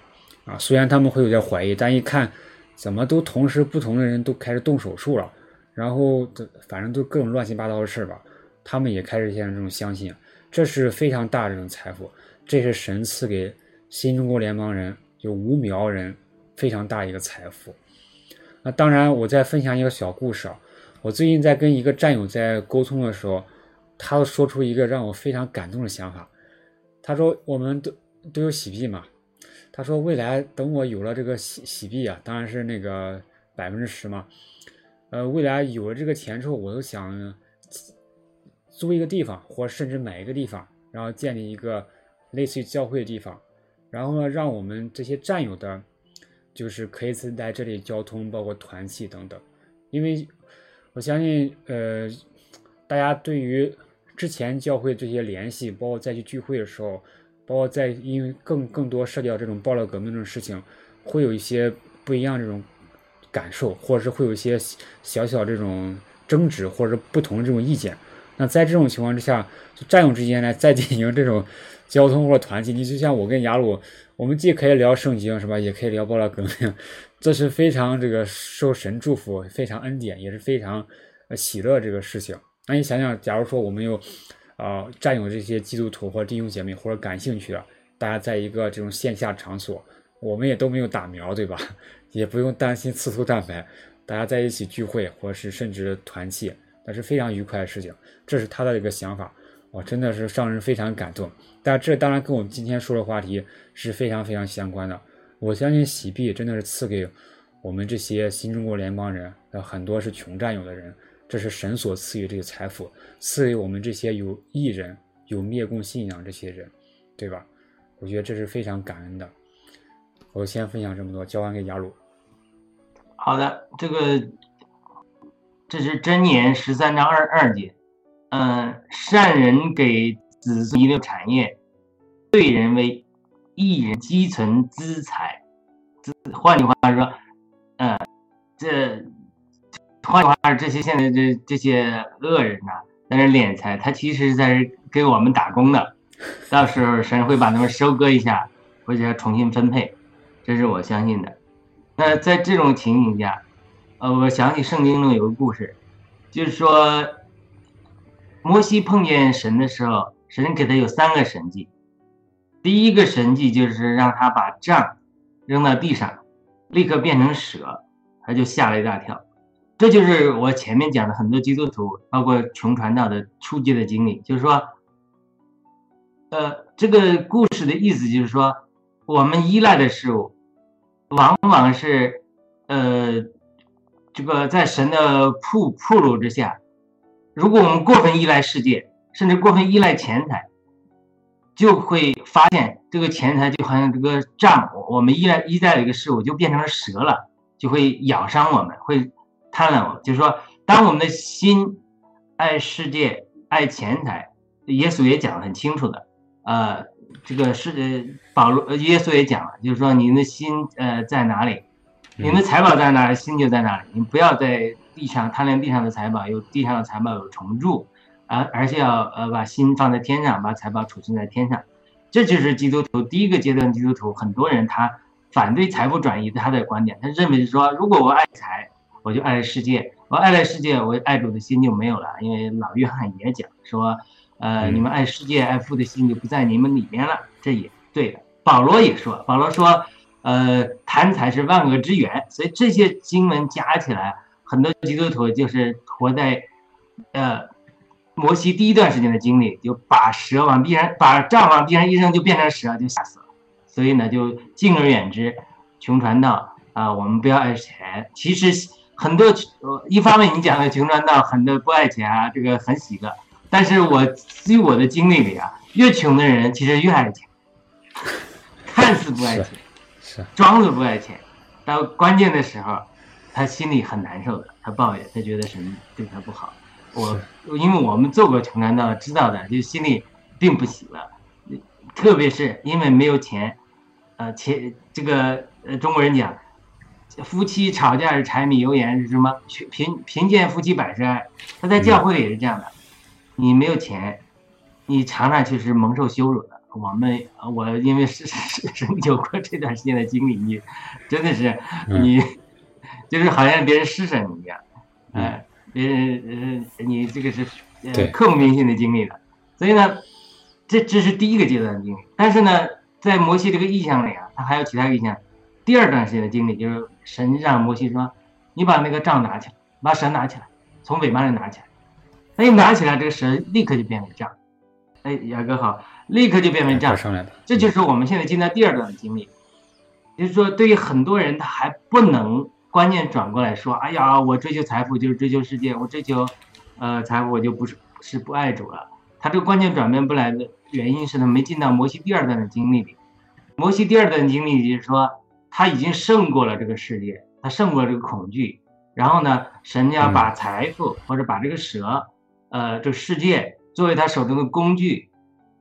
啊，虽然他们会有点怀疑，但一看。怎么都同时不同的人都开始动手术了，然后这反正都各种乱七八糟的事吧，他们也开始现在这种相信，这是非常大这种财富，这是神赐给新中国联邦人就无苗人非常大一个财富。那当然，我再分享一个小故事啊，我最近在跟一个战友在沟通的时候，他说出一个让我非常感动的想法，他说我们都都有喜币嘛。他说：“未来等我有了这个喜喜币啊，当然是那个百分之十嘛。呃，未来有了这个钱之后，我都想租一个地方，或甚至买一个地方，然后建立一个类似于教会的地方，然后呢，让我们这些战友的，就是可以在这里交通，包括团契等等。因为我相信，呃，大家对于之前教会这些联系，包括再去聚会的时候。”包括在因为更更多涉及到这种爆料革命这种事情，会有一些不一样这种感受，或者是会有一些小小这种争执，或者是不同的这种意见。那在这种情况之下，就战友之间呢，再进行这种交通或者团契，你就像我跟雅鲁，我们既可以聊圣经，是吧？也可以聊爆料革命，这是非常这个受神祝福，非常恩典，也是非常喜乐这个事情。那你想想，假如说我们有。啊，占有这些基督徒或者弟兄姐妹或者感兴趣的，大家在一个这种线下场所，我们也都没有打苗，对吧？[laughs] 也不用担心刺突蛋白，大家在一起聚会或者是甚至团契，那是非常愉快的事情。这是他的一个想法，我，真的是让人非常感动。但这当然跟我们今天说的话题是非常非常相关的。我相信喜币真的是赐给我们这些新中国联邦人，很多是穷战友的人。这是神所赐予这个财富，赐给我们这些有艺人、有灭共信仰这些人，对吧？我觉得这是非常感恩的。我先分享这么多，交还给雅鲁。好的，这个这是真言十三章二二节，嗯，善人给子孙遗留产业，对人为一人积存资财。换句话说，嗯，这。换句话说，这些现在这这些恶人呐、在那敛财，他其实是在给我们打工的。到时候神会把他们收割一下，或者重新分配，这是我相信的。那在这种情形下，呃，我想起圣经中有个故事，就是说，摩西碰见神的时候，神给他有三个神迹。第一个神迹就是让他把杖扔到地上，立刻变成蛇，他就吓了一大跳。这就是我前面讲的很多基督徒，包括穷传道的初级的经历，就是说，呃，这个故事的意思就是说，我们依赖的事物，往往是，呃，这个在神的铺铺路之下，如果我们过分依赖世界，甚至过分依赖钱财，就会发现这个钱财就好像这个杖，我们依赖依赖的一个事物就变成了蛇了，就会咬伤我们，会贪婪我们。就是说，当我们的心爱世界、爱钱财，耶稣也讲得很清楚的。呃，这个是保罗，耶稣也讲了，就是说你的心呃在哪里，你的财宝在哪里，心就在哪里。你不要在地上贪恋地上的财宝，有地上的财宝有虫蛀，而而且要呃把心放在天上，把财宝储存在天上。这就是基督徒第一个阶段，基督徒很多人他反对财富转移他的观点，他认为是说，如果我爱财，我就爱世界，我爱了世界，我爱主的心就没有了。因为老约翰也讲说，呃，嗯你们爱世界、爱父的心就不在你们里面了，这也对的。保罗也说，保罗说，呃，贪财是万恶之源，所以这些经文加起来，很多基督徒就是活在，呃，摩西第一段时间的经历，就把蛇往地上，把杖往地上一扔，就变成蛇，就吓死了。所以呢，就敬而远之，穷传道啊、我们不要爱钱。其实很多，一方面你讲的穷传道，很多不爱钱啊，这个很喜乐。但是我据我的经历里啊，越穷的人其实越爱钱，看似不爱钱，是装作不爱钱，到关键的时候，他心里很难受的，他抱怨，他觉得神对他不好。我因为我们做过穷传道，知道的，就心里并不喜乐，特别是因为没有钱，呃，钱这个呃中国人讲，夫妻吵架是柴米油盐是什么？贫贫贫贱夫妻百事哀。他在教会里也是这样的，你没有钱，你常常就是蒙受羞辱的。我们呃我因为是是是有过这段时间的经历，你真的是嗯你、就是好像别人施舍你一样，哎、别人呃你这个是呃对刻骨铭心的经历的。所以呢，这这是第一个阶段的经历。但是呢，在摩西这个意象里啊，他还有其他意象。第二段时间的经历就是神让摩西说：“你把那个杖拿起来，把蛇拿起来，从尾巴上拿起来。”他一拿起来，这个蛇立刻就变为杖。哎，雅哥好，立刻就变成这样。上来了，这就是我们现在进到第二段的经历，就是说，对于很多人，他还不能观念转过来说，哎呀，我追求财富就是追求世界，我追求，呃，财富我就不是是不爱主了。他这个观念转变不来的原因是他没进到摩西第二段的经历里。摩西第二段经历就是说，他已经胜过了这个世界，他胜过了这个恐惧。然后呢，神要把财富或者把这个蛇，呃，这个世界作为他手中的工具，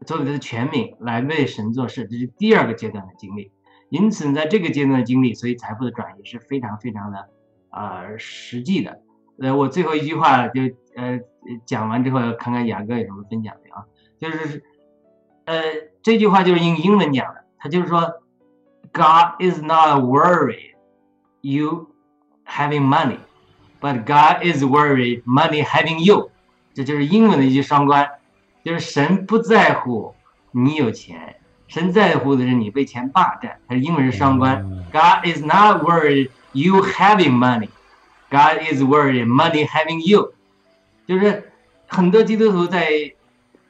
作为他的权柄来为神做事，这是第二个阶段的经历。因此，在这个阶段的经历，所以财富的转移是非常非常的呃实际的。呃，我最后一句话就呃讲完之后，看看雅哥有什么分享没有啊？就是呃这句话就是用英文讲的，他就是说，God is not worried you having money, but God is worried money having you。这就是英文的一句双关，就是神不在乎你有钱，神在乎的是你被钱霸占。它是英文是双关。嗯 God is not worried you having money, God is worried money having you。就是很多基督徒在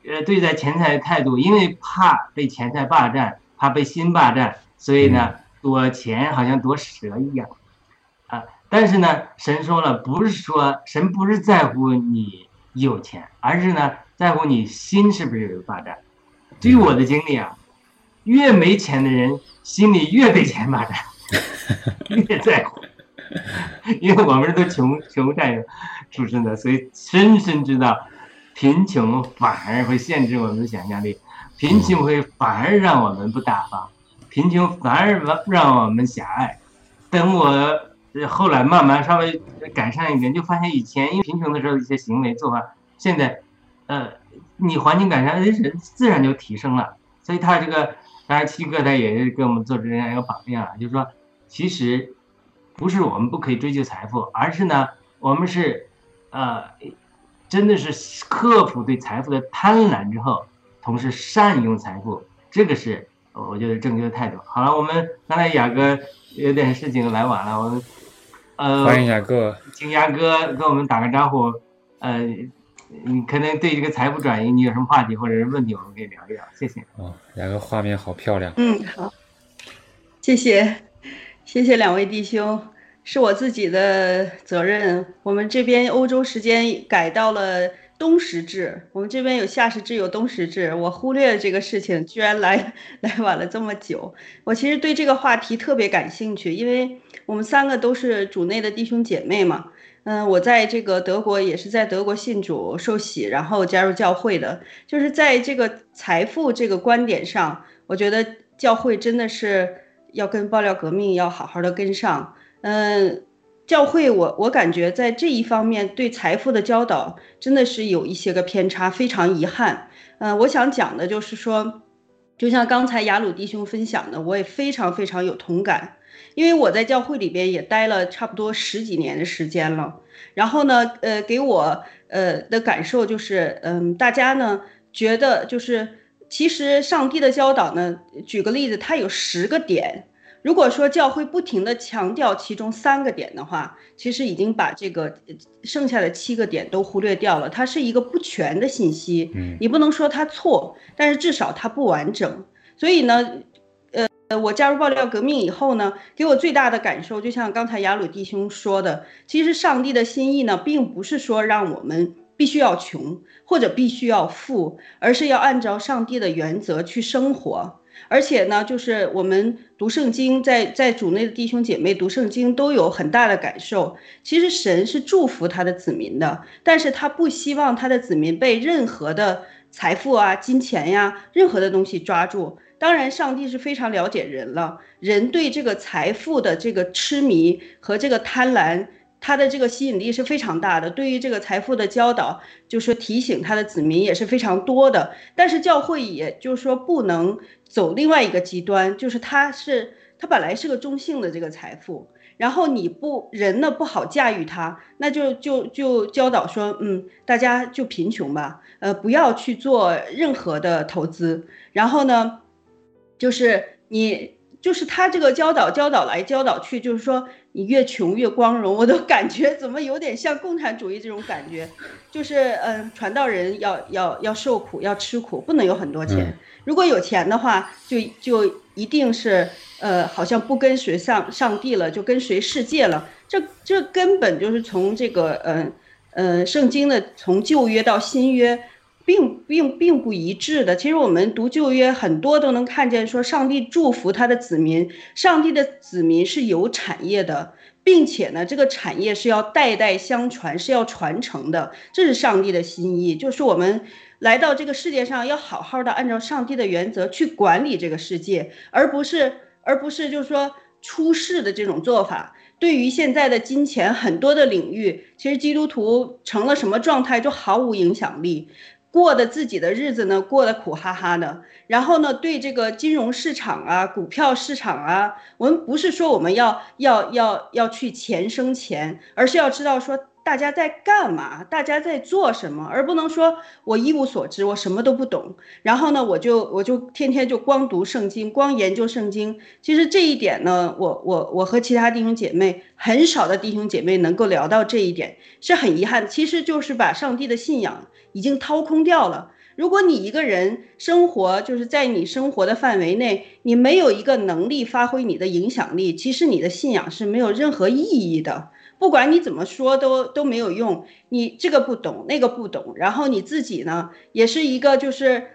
呃对待钱财的态度，因为怕被钱财霸占，怕被心霸占，所以呢躲钱好像躲蛇一样啊。但是呢，神说了，不是说神不是在乎你有钱，而是呢在乎你心是不是有霸占。据我的经历啊，越没钱的人心里越被钱霸占，[laughs] 越在乎。因为我们都穷穷善出身的，所以深深知道，贫穷反而会限制我们的想象力，贫穷会反而让我们不大方，贫穷反而让让我们狭隘。等我呃后来慢慢稍微改善一点，就发现以前因为贫穷的时候一些行为做法，现在呃你环境改善，哎人自然就提升了。所以他这个当然七哥他也是给我们做出这样一个榜样啊，就是说其实不是我们不可以追求财富，而是呢我们是呃真的是克服对财富的贪婪之后，同时善用财富，这个是呃我觉得正确的态度。好了，我们刚才雅哥有点事情来晚了，我们呃欢迎雅哥。请雅哥跟我们打个招呼。呃，你可能对这个财富转移，你有什么话题或者是问题，我们可以聊一聊。谢谢。哦，两个画面好漂亮。嗯，好，谢谢，谢谢两位弟兄，是我自己的责任。我们这边欧洲时间改到了冬时制，我们这边有夏时制，有冬时制，我忽略了这个事情，居然来 [laughs] 来晚了这么久。我其实对这个话题特别感兴趣，因为我们三个都是主内的弟兄姐妹嘛。嗯，我在这个德国也是在德国信主受洗，然后加入教会的。就是在这个财富这个观点上，我觉得教会真的是要跟爆料革命要好好的跟上。嗯，教会我我感觉在这一方面对财富的教导真的是有一些个偏差，非常遗憾。嗯，我想讲的就是说，就像刚才雅鲁弟兄分享的，我也非常非常有同感。因为我在教会里边也待了差不多十几年的时间了，然后呢，呃，给我呃的感受就是，嗯，大家呢觉得就是，其实上帝的教导呢，举个例子，它有十个点，如果说教会不停的强调其中三个点的话，其实已经把这个呃剩下的七个点都忽略掉了，它是一个不全的信息，嗯。你不能说它错，但是至少它不完整，所以呢。呃，我加入爆料革命以后呢，给我最大的感受，就像刚才雅鲁弟兄说的，其实上帝的心意呢，并不是说让我们必须要穷或者必须要富，而是要按照上帝的原则去生活。而且呢，就是我们读圣经，在在主内的弟兄姐妹读圣经都有很大的感受。其实神是祝福他的子民的，但是他不希望他的子民被任何的财富啊、金钱呀、任何的东西抓住。当然，上帝是非常了解人了，人对这个财富的这个痴迷和这个贪婪，他的这个吸引力是非常大的。对于这个财富的教导，就是说提醒他的子民也是非常多的。但是教会也就是说不能走另外一个极端，就是它是它本来是个中性的这个财富，然后你不人呢不好驾驭它，那就就就教导说，嗯，大家就贫穷吧，呃，不要去做任何的投资，然后呢。就是你，就是他这个教导教导来教导去，就是说你越穷越光荣，我都 [laughs] 感觉怎么有点像共产主义这种感觉，就是嗯，传道人要要要受苦，要吃苦，不能有很多钱。嗯如果有钱的话，就就一定是呃，好像不跟随上上帝了，就跟随世界了。这这根本就是从这个呃呃圣经的从旧约到新约。并并并不一致的。其实我们读旧约，很多都能看见说，上帝祝福他的子民，上帝的子民是有产业的，并且呢，这个产业是要代代相传，是要传承的，这是上帝的心意。就是我们来到这个世界上，要好好的按照上帝的原则去管理这个世界，而不是而不是就是说出世的这种做法。对于现在的金钱，很多的领域，其实基督徒成了什么状态就毫无影响力。过的自己的日子呢，过得苦哈哈的。然后呢，对这个金融市场啊、股票市场啊，我们不是说我们要要要要去钱生钱，而是要知道说大家在干嘛，大家在做什么，而不能说我一无所知，我什么都不懂。然后呢，我就我就天天就光读圣经，光研究圣经。其实这一点呢，我我我和其他弟兄姐妹很少的弟兄姐妹能够聊到这一点，是很遗憾。其实就是把上帝的信仰。已经掏空掉了。如果你一个人生活就是在你生活的范围内，你没有一个能力发挥你的影响力，其实你的信仰是没有任何意义的。不管你怎么说都都没有用，你这个不懂，那个不懂，然后你自己呢也是一个就是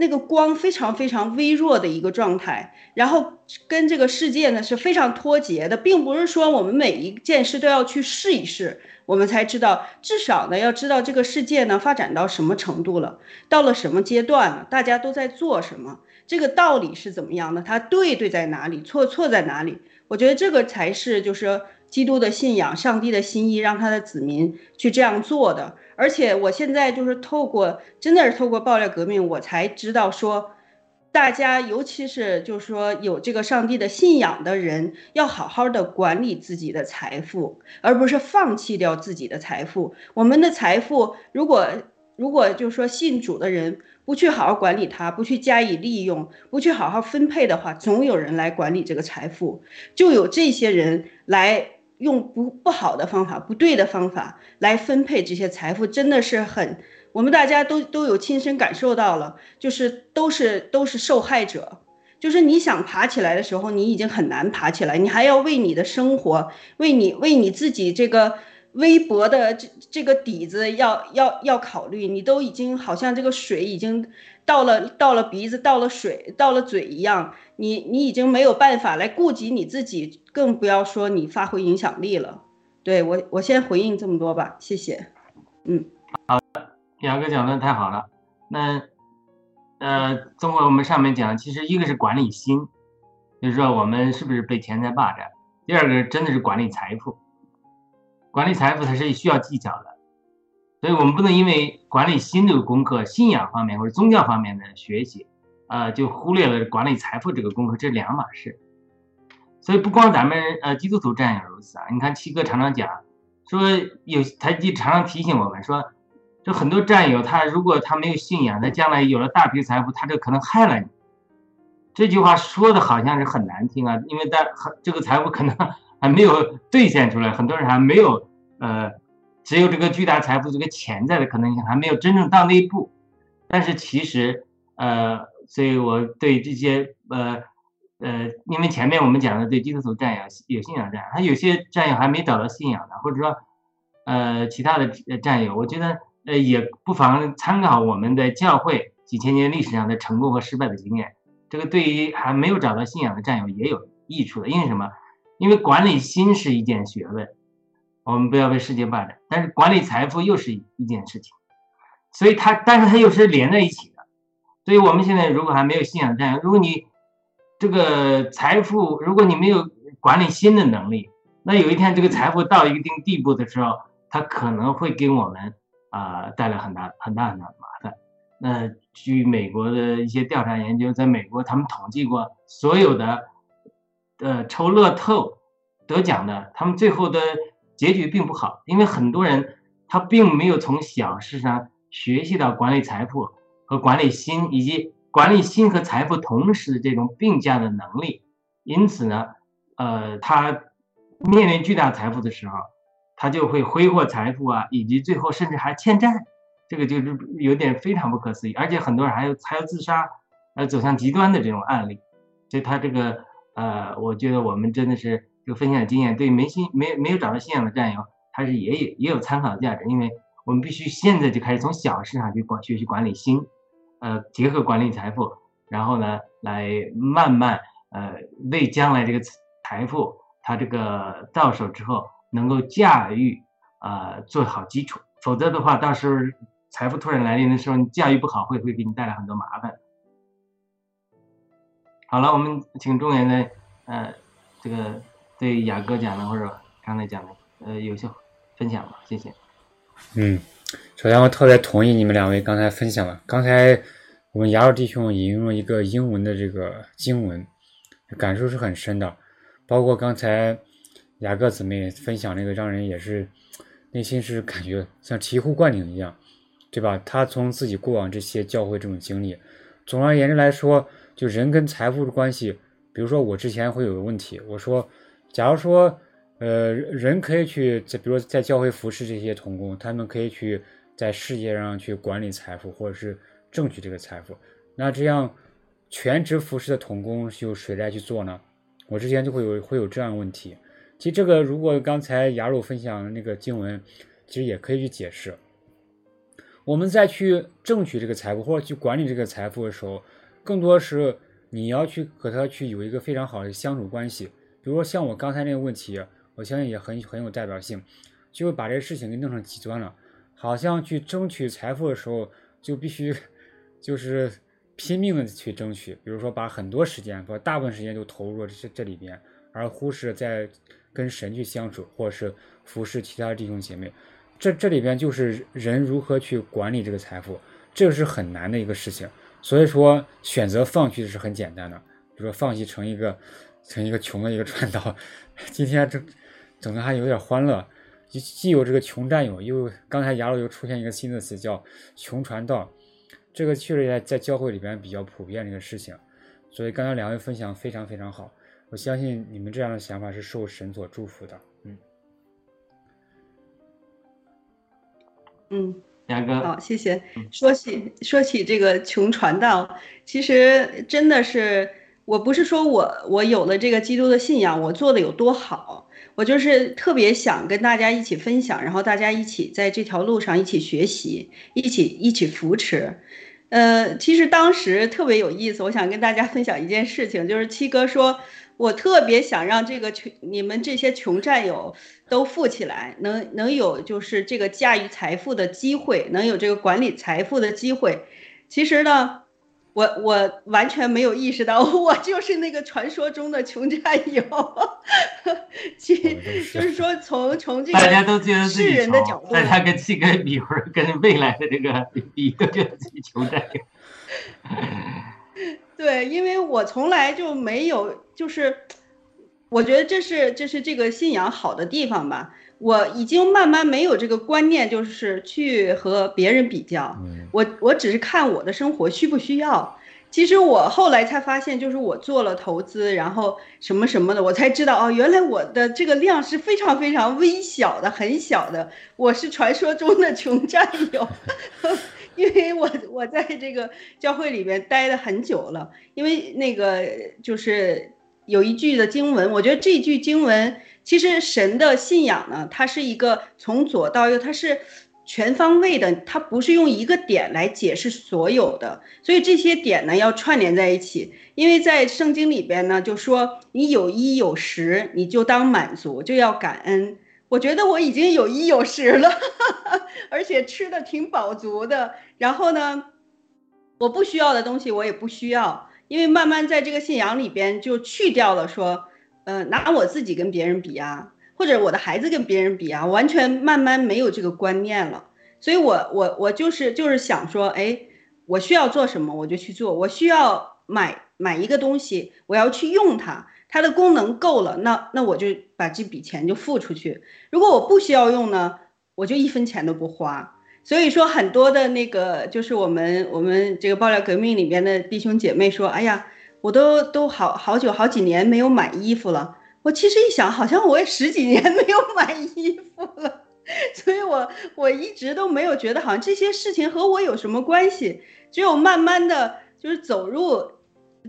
那个光非常非常微弱的一个状态，然后跟这个世界呢是非常脱节的，并不是说我们每一件事都要去试一试。我们才知道，至少呢，要知道这个世界呢发展到什么程度了，到了什么阶段了，大家都在做什么，这个道理是怎么样的，它对对在哪里，错错在哪里，我觉得这个才是就是基督的信仰、上帝的心意，让他的子民去这样做的。而且我现在就是透过，真的是透过爆料革命，我才知道说，大家尤其是就是说有这个上帝的信仰的人，要好好的管理自己的财富，而不是放弃掉自己的财富。我们的财富，如果如果就是说信主的人不去好好管理它，不去加以利用，不去好好分配的话，总有人来管理这个财富，就有这些人来用不不好的方法、不对的方法来分配这些财富，真的是很，我们大家都都有亲身感受到了，就是都是都是受害者。就是你想爬起来的时候，你已经很难爬起来，你还要为你的生活，为你为你自己这个。微薄的这这个底子要要要考虑，你都已经好像这个水已经到了到了鼻子到了水到了嘴一样，你你已经没有办法来顾及你自己，更不要说你发挥影响力了。对我我先回应这么多吧，谢谢。嗯，雅哥讲的太好了。那呃，综合我们上面讲，其实一个是管理心，就是说我们是不是被钱财霸占；第二个真的是管理财富。管理财富它是需要技巧的，所以我们不能因为管理新这个功课、信仰方面或者宗教方面的学习，呃，就忽略了管理财富这个功课，这两码事。所以不光咱们呃基督徒战友如此啊，你看七哥常常讲说有，他就常常提醒我们说，就很多战友他如果他没有信仰，他将来有了大批财富，他这可能害了你。这句话说的好像是很难听啊，因为在这个财富可能。还没有兑现出来，很多人还没有，呃，只有这个巨大财富这个潜在的可能性还没有真正到那一步。但是其实，呃，所以我对这些，呃，呃，因为前面我们讲的对基督徒战友有信仰战，他有些战友还没找到信仰的，或者说，呃，其他的战友，我觉得，呃，也不妨参考我们的教会几千年历史上的成功和失败的经验，这个对于还没有找到信仰的战友也有益处的，因为什么？因为管理心是一件学问，我们不要被世界霸占。但是管理财富又是一件事情，所以它，但是它又是连在一起的。所以我们现在如果还没有信仰这样，如果你这个财富，如果你没有管理心的能力，那有一天这个财富到一定地步的时候，它可能会给我们啊带来很大很大很大的麻烦。那据美国的一些调查研究，在美国他们统计过所有的。呃，抽乐透得奖的，他们最后的结局并不好，因为很多人他并没有从小事上学习到管理财富和管理心，以及管理心和财富同时这种并驾的能力，因此呢，呃，他面临巨大财富的时候，他就会挥霍财富啊，以及最后甚至还欠债，这个就是有点非常不可思议，而且很多人还有还有自杀，呃，走向极端的这种案例，所以他这个。呃，我觉得我们真的是就分享经验，对没信没没有找到信仰的战友，还是也有也有参考价值。因为我们必须现在就开始从小事上去管学习管理心，呃，结合管理财富，然后呢，来慢慢呃为将来这个财富它这个到手之后能够驾驭啊做好基础。否则的话，到时候财富突然来临的时候，你驾驭不好，会会给你带来很多麻烦。好了，我们请中原的呃，这个对雅哥讲的或者刚才讲的呃有些分享吧，谢谢。嗯，首先我特别同意你们两位刚才分享的。刚才我们雅鲁弟兄引用了一个英文的这个经文，感受是很深的。包括刚才雅各姊妹分享那个，让人也是内心是感觉像醍醐灌顶一样，对吧？他从自己过往这些教会这种经历，总而言之来说。就人跟财富的关系，比如说我之前会有个问题，我说，假如说，呃，人可以去在，比如说在教会服侍这些童工，他们可以去在世界上去管理财富，或者是挣取这个财富，那这样全职服侍的童工由谁来去做呢？我之前就会有会有这样的问题。其实这个如果刚才雅鲁分享那个经文，其实也可以去解释。我们在去争取这个财富或者去管理这个财富的时候。更多是你要去和他去有一个非常好的相处关系，比如说像我刚才那个问题，我相信也很很有代表性，就会把这个事情给弄成极端了，好像去争取财富的时候就必须 [laughs] 就是拼命的去争取，比如说把很多时间，把大部分时间都投入这这里边，而忽视在跟神去相处，或者是服侍其他弟兄姐妹。这这里边就是人如何去管理这个财富，这个是很难的一个事情。所以说，选择放弃是很简单的，比如说放弃成一个成一个穷的一个传道。[laughs] 今天这整的还有点欢乐，既既有这个穷战友，又刚才雅鲁又出现一个新的词叫穷传道，这个确实在在教会里边比较普遍的一个事情。所以刚才两位分享非常非常好，我相信你们这样的想法是受神所祝福的。嗯嗯。杨哥，好，谢谢。说起说起这个穷传道，其实真的是，我不是说我我有了这个基督的信仰，我做的有多好，我就是特别想跟大家一起分享，然后大家一起在这条路上一起学习，一起一起扶持。呃，其实当时特别有意思，我想跟大家 [laughs] 分享一件事情，就是七哥说。我特别想让这个穷你们这些穷战友都富起来，能能有就是这个驾驭财富的机会，能有这个管理财富的机会。其实呢，我我完全没有意识到，[laughs] 我就是那个传说中的穷战友。其就是说，从从这个大家都觉得自己人的角度，大家跟七哥比，或者跟未来的这个比，都觉得自己穷战友。对，因为我从来就没有，就是我觉得这是这是这个信仰好的地方吧。我已经慢慢没有这个观念，就是去和别人比较。我我只是看我的生活需不需要。其实我后来才发现，就是我做了投资，然后什么什么的，我才知道哦，原来我的这个量是非常非常微小的，很小的。我是传说中的穷战友。因为我我在这个教会里面待了很久了，因为那个就是有一句的经文，我觉得这句经文其实神的信仰呢，它是一个从左到右，它是全方位的，它不是用一个点来解释所有的，所以这些点呢要串联在一起。因为在圣经里边呢，就说你有衣有食，你就当满足，就要感恩。我觉得我已经有衣有食了，[laughs] 而且吃的挺饱足的。然后呢，我不需要的东西我也不需要，因为慢慢在这个信仰里边就去掉了说，呃，拿我自己跟别人比啊，或者我的孩子跟别人比啊，完全慢慢没有这个观念了。所以我我我就是就是想说，哎，我需要做什么我就去做，我需要买买一个东西，我要去用它。它的功能够了，那那我就把这笔钱就付出去。如果我不需要用呢，我就一分钱都不花。所以说很多的那个就是我们我们这个爆料革命里边的弟兄姐妹说，哎呀，我都都好好久好几年没有买衣服了。我其实一想，好像我也十几年没有买衣服了。[laughs] 所以我我一直都没有觉得好像这些事情和我有什么关系。只有慢慢的就是走入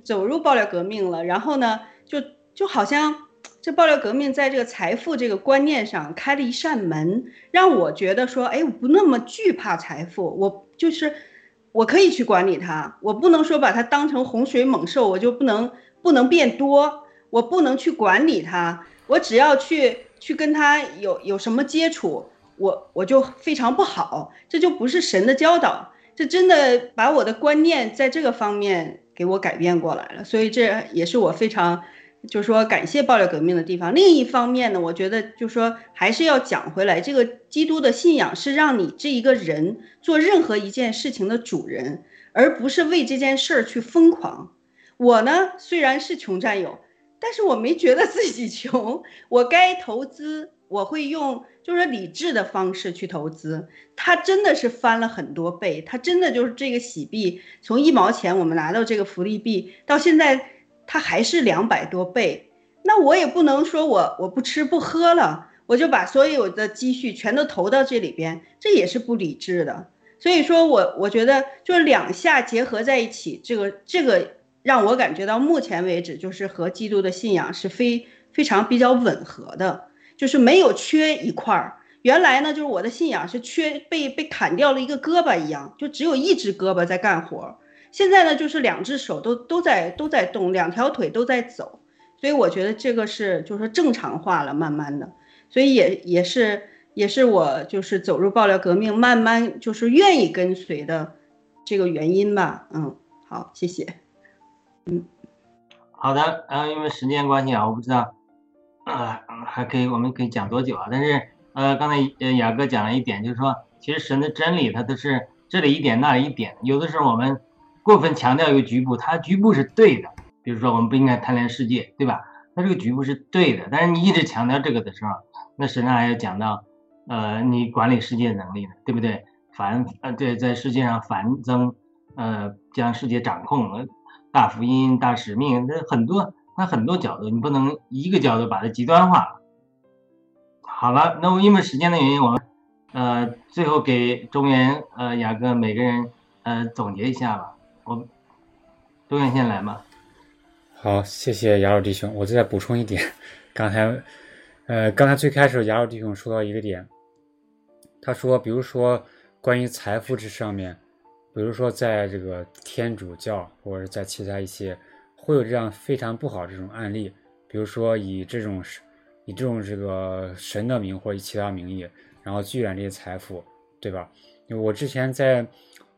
走入爆料革命了，然后呢。就就好像这爆料革命在这个财富这个观念上开了一扇门，让我觉得说，哎，我不那么惧怕财富，我就是我可以去管理它，我不能说把它当成洪水猛兽，我就不能不能变多，我不能去管理它，我只要去去跟它有有什么接触，我我就非常不好，这就不是神的教导，这真的把我的观念在这个方面给我改变过来了，所以这也是我非常。就是说，感谢爆料革命的地方。另一方面呢，我觉得就是说，还是要讲回来，这个基督的信仰是让你这一个人做任何一件事情的主人，而不是为这件事儿去疯狂。我呢，虽然是穷战友，但是我没觉得自己穷。我该投资，我会用就是说理智的方式去投资。它真的是翻了很多倍，它真的就是这个洗币，从一毛钱我们拿到这个福利币到现在。它还是两百多倍，那我也不能说我我不吃不喝了，我就把所有的积蓄全都投到这里边，这也是不理智的。所以说我我觉得就是两下结合在一起，这个这个让我感觉到目前为止就是和基督的信仰是非非常比较吻合的，就是没有缺一块儿。原来呢，就是我的信仰是缺被被砍掉了一个胳膊一样，就只有一只胳膊在干活。现在呢，就是两只手都都在都在动，两条腿都在走，所以我觉得这个是就是正常化了，慢慢的，所以也也是也是我就是走入爆料革命，慢慢就是愿意跟随的这个原因吧。嗯，好，谢谢。嗯，好的，呃，因为时间关系啊，我不知道呃，还可以，我们可以讲多久啊？但是呃，刚才呃雅哥讲了一点，就是说，其实神的真理它都是这里一点那里一点，有的时候我们过分强调一个局部，它局部是对的，比如说我们不应该贪恋世界，对吧？它这个局部是对的，但是你一直强调这个的时候，那实际上还要讲到，呃，你管理世界能力呢，对不对？繁呃对，在世界上繁增，呃，将世界掌控，呃大福音、大使命，这很多，它很多角度，你不能一个角度把它极端化。好了，那我因为时间的原因，我们呃最后给中原呃雅哥每个人呃总结一下吧。我中原先来嘛。好，谢谢雅鲁弟兄。我再补充一点，刚才，呃，刚才最开始雅鲁弟兄说到一个点，他说，比如说关于财富这上面，比如说在这个天主教或者在其他一些会有这样非常不好这种案例，比如说以这种以这种这个神的名或者以其他名义，然后聚敛这些财富，对吧？我之前在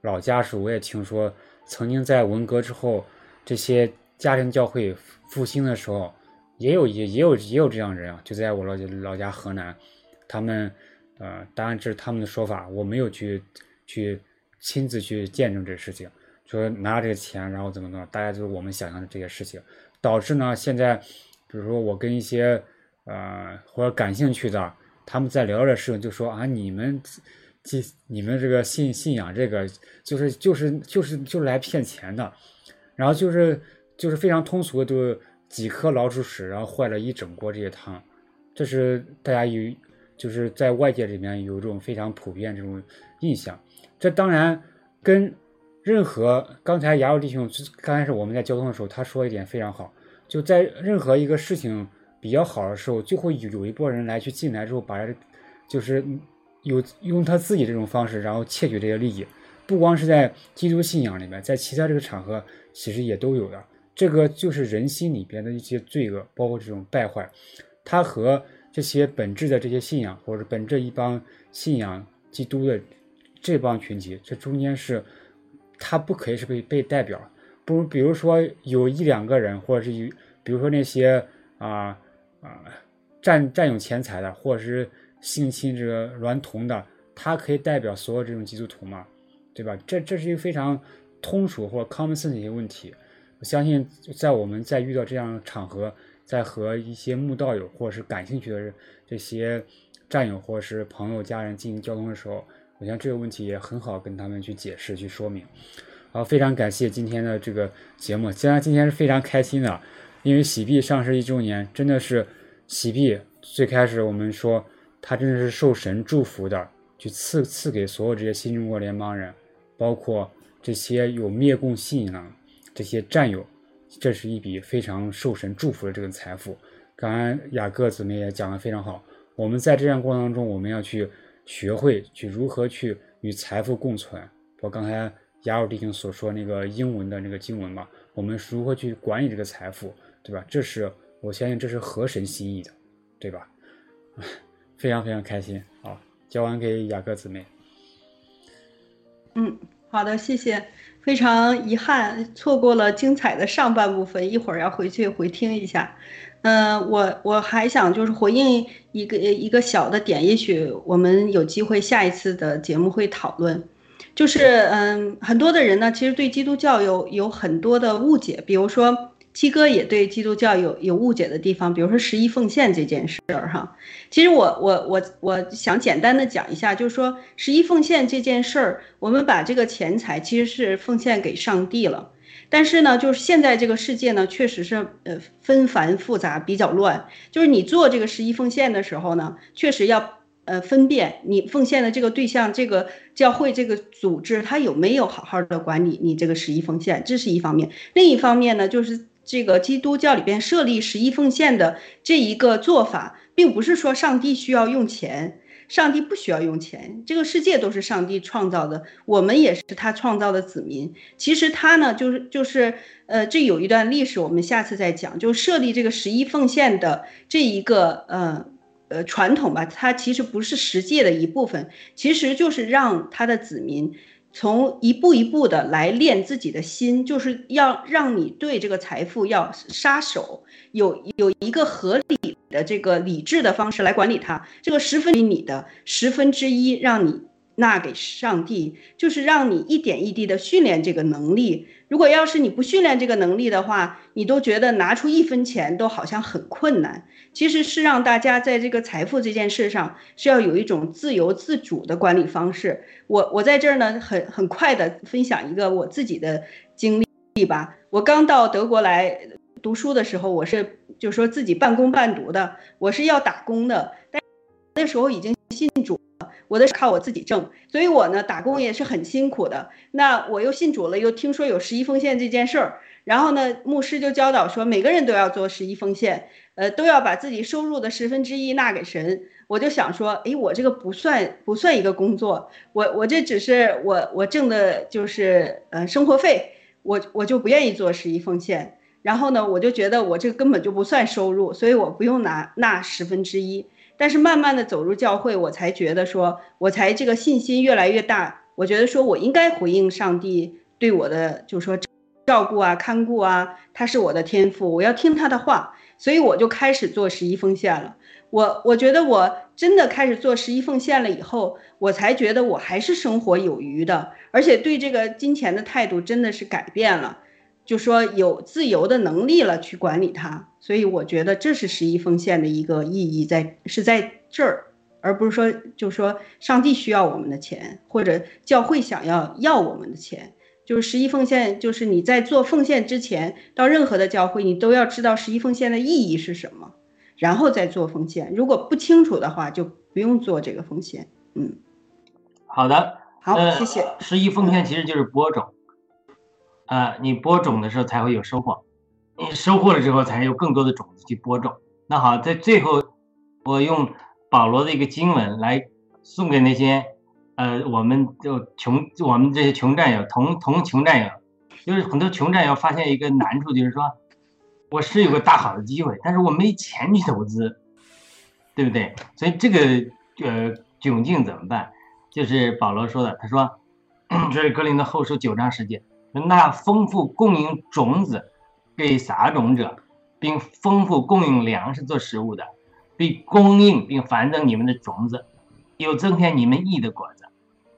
老家时，我也听说，曾经在文革之后，这些家庭教会复兴的时候，也有也也有也有这样人啊，就在我老老家河南，他们呃，当然这是他们的说法，我没有去去亲自去见证这事情，说拿这个钱然后怎么怎么，大家就是我们想象的这些事情，导致呢现在，比如说我跟一些呃或者感兴趣的，他们在聊这事情，就说啊你们这你们这个信信仰这个就是就是就是就是来骗钱的，然后就是。就是非常通俗的，就几颗老鼠屎，然后坏了一整锅这些汤，这是大家有，就是在外界里面有一种非常普遍这种印象。这当然跟任何刚才雅鲁弟兄刚开始我们在交通的时候，他说一点非常好，就在任何一个事情比较好的时候，就会有有一波人来去进来之后，把就是有用他自己这种方式，然后窃取这些利益。不光是在基督信仰里面，在其他这个场合，其实也都有的。这个就是人心里边的一些罪恶，包括这种败坏，它和这些本质的这些信仰，或者本质一帮信仰基督的这帮群体，这中间是，它不可以是被被代表，不如比如说有一两个人，或者是有，比如说那些啊啊占占有钱财的，或者是性侵这个娈童的，他可以代表所有这种基督徒吗？对吧？这这是一个非常通俗或者 common sense 的一些问题。我相信在我们在遇到这样场合，在和一些慕道友或者是感兴趣的这些战友或者是朋友、家人进行交通的时候，我想这个问题也很好跟他们去解释、去说明。好，非常感谢今天的这个节目。虽然今天是非常开心的，因为喜币上市一周年，真的是喜币最开始我们说他真的是受神祝福的，去赐赐给所有这些新中国联邦人，包括这些有灭共信仰。这些战友，这是一笔非常受神祝福的这个财富。刚刚雅各姊妹也讲的非常好，我们在这样过程当中，我们要去学会去如何去与财富共存。我刚才雅鲁弟兄所说那个英文的那个经文嘛，我们如何去管理这个财富，对吧？这是我相信这是合神心意的，对吧？[laughs] 非常非常开心好！交完给雅各姊妹。嗯，好的，谢谢。非常遗憾，错过了精彩的上半部分，一会儿要回去回听一下。嗯，我我还想就是回应一个一个小的点，也许我们有机会下一次的节目会讨论。就是嗯，很多的人呢，其实对基督教有有很多的误解，比如说。七哥也对基督教有有误解的地方，比如说十一奉献这件事儿哈。其实我我我我想简单的讲一下，就是说十一奉献这件事儿，我们把这个钱财其实是奉献给上帝了。但是呢，就是现在这个世界呢，确实是呃纷繁复杂，比较乱。就是你做这个十一奉献的时候呢，确实要呃分辨你奉献的这个对象，这个教会这个组织，它有没有好好的管理你这个十一奉献，这是一方面。另一方面呢，就是。这个基督教里边设立十一奉献的这一个做法，并不是说上帝需要用钱，上帝不需要用钱，这个世界都是上帝创造的，我们也是他创造的子民。其实他呢，就是就是呃，这有一段历史，我们下次再讲。就设立这个十一奉献的这一个呃呃传统吧，它其实不是十诫的一部分，其实就是让他的子民。从一步一步的来练自己的心，就是要让你对这个财富要杀手，有有一个合理的这个理智的方式来管理它。这个十分之你的十分之一，让你纳给上帝，就是让你一点一滴的训练这个能力。如果要是你不训练这个能力的话，你都觉得拿出一分钱都好像很困难。其实是让大家在这个财富这件事上是要有一种自由自主的管理方式。我我在这儿呢，很很快的分享一个我自己的经历吧。我刚到德国来读书的时候，我是就说自己半工半读的，我是要打工的，但那时候已经信主，我的靠我自己挣，所以我呢打工也是很辛苦的。那我又信主了，又听说有十一奉献这件事儿，然后呢，牧师就教导说，每个人都要做十一奉献。呃，都要把自己收入的十分之一纳给神。我就想说，哎，我这个不算不算一个工作，我我这只是我我挣的就是呃生活费，我我就不愿意做十一奉献。然后呢，我就觉得我这根本就不算收入，所以我不用拿纳十分之一。但是慢慢的走入教会，我才觉得说，我才这个信心越来越大。我觉得说我应该回应上帝对我的，就是说照顾啊、看顾啊，他是我的天赋，我要听他的话。所以我就开始做十一奉献了。我我觉得我真的开始做十一奉献了以后，我才觉得我还是生活有余的，而且对这个金钱的态度真的是改变了，就说有自由的能力了去管理它。所以我觉得这是十一奉献的一个意义在是在这儿，而不是说就说上帝需要我们的钱，或者教会想要要我们的钱。就是十一奉献，就是你在做奉献之前，到任何的教会，你都要知道十一奉献的意义是什么，然后再做奉献。如果不清楚的话，就不用做这个奉献。嗯，好的，好，呃谢谢。十一奉献其实就是播种，啊、你播种的时候才会有收获，你收获了之后才有更多的种子去播种。那好，在最后，我用保罗的一个经文来送给那些，呃，我们就穷，我们这些穷战友，同同穷战友，就是很多穷战友发现一个难处，就是说，我是有个大好的机会，但是我没钱去投资，对不对？所以这个呃窘境怎么办？就是保罗说的，他说，这是格林的后书九章十节，那丰富供应种子给撒种者，并丰富供应粮食做食物的，必供应并繁增你们的种子，又增添你们义的果子。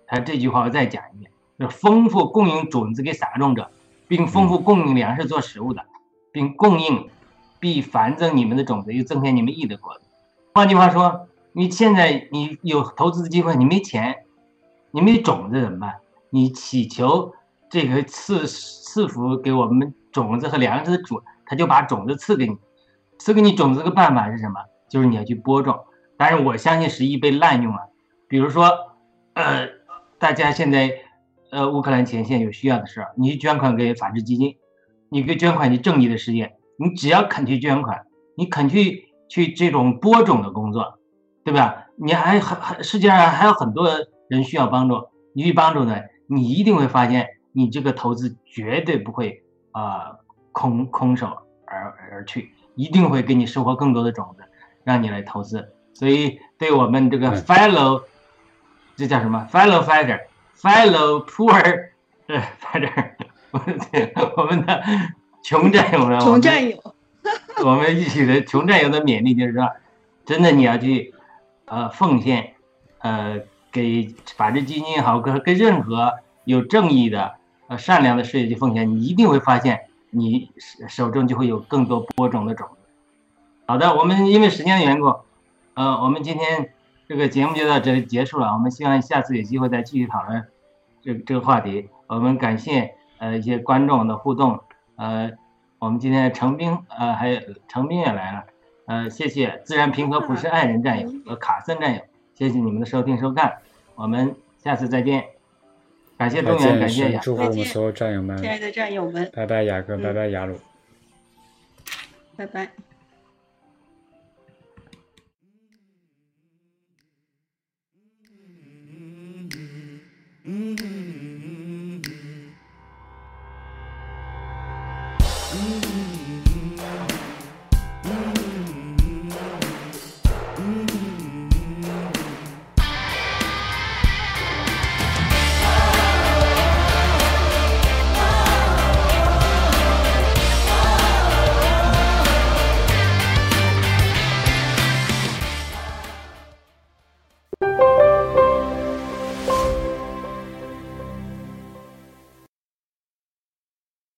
他这句话我再讲一遍，就是丰富供应种子给撒种者，并丰富供应粮食做食物的，并供应必繁增你们的种子，又增添你们义的果子。换句话说，你现在你有投资的机会，你没钱，你没种子怎么办？你祈求这个赐赐福给我们种子和粮食的主，他就把种子赐给你。赐给你种子的办法是什么？就是你要去播种。但是，我相信十一被滥用了。比如说，呃，大家现在呃乌克兰前线有需要的时候，你去捐款给法治基金，你给捐款去正义的事业，你只要肯去捐款，你肯去去这种播种的工作，对吧？你还还还世界上还有很多人需要帮助，你去帮助呢，你一定会发现你这个投资绝对不会啊、呃空空手而而去，一定会给你收获更多的种子，让你来投资。所以对我们这个嗯 fellow，、这叫什么？Fellow fighter，fellow poor 呃 fighter，我对我们的穷战友们，穷战友，[laughs] 我们一起的穷战友的勉励就是说，真的你要去呃奉献，呃给法治基金也好，跟跟任何有正义的呃善良的事业去奉献，你一定会发现你手手中就会有更多播种的种子。好的，我们因为时间的缘故，呃，我们今天这个节目就到这里结束了。我们希望下次有机会再继续讨论这个这个话题。我们感谢呃一些观众的互动，呃，我们今天程兵呃还有程兵也来了，呃，谢谢自然平和普世爱人战友和卡森战友，谢谢你们的收听收看，我们下次再见。感谢再东源，见，感谢雅祝福我们所有战友们亲，爱的战友们，拜拜雅哥，嗯拜拜雅鲁。拜拜。Mm-hmm.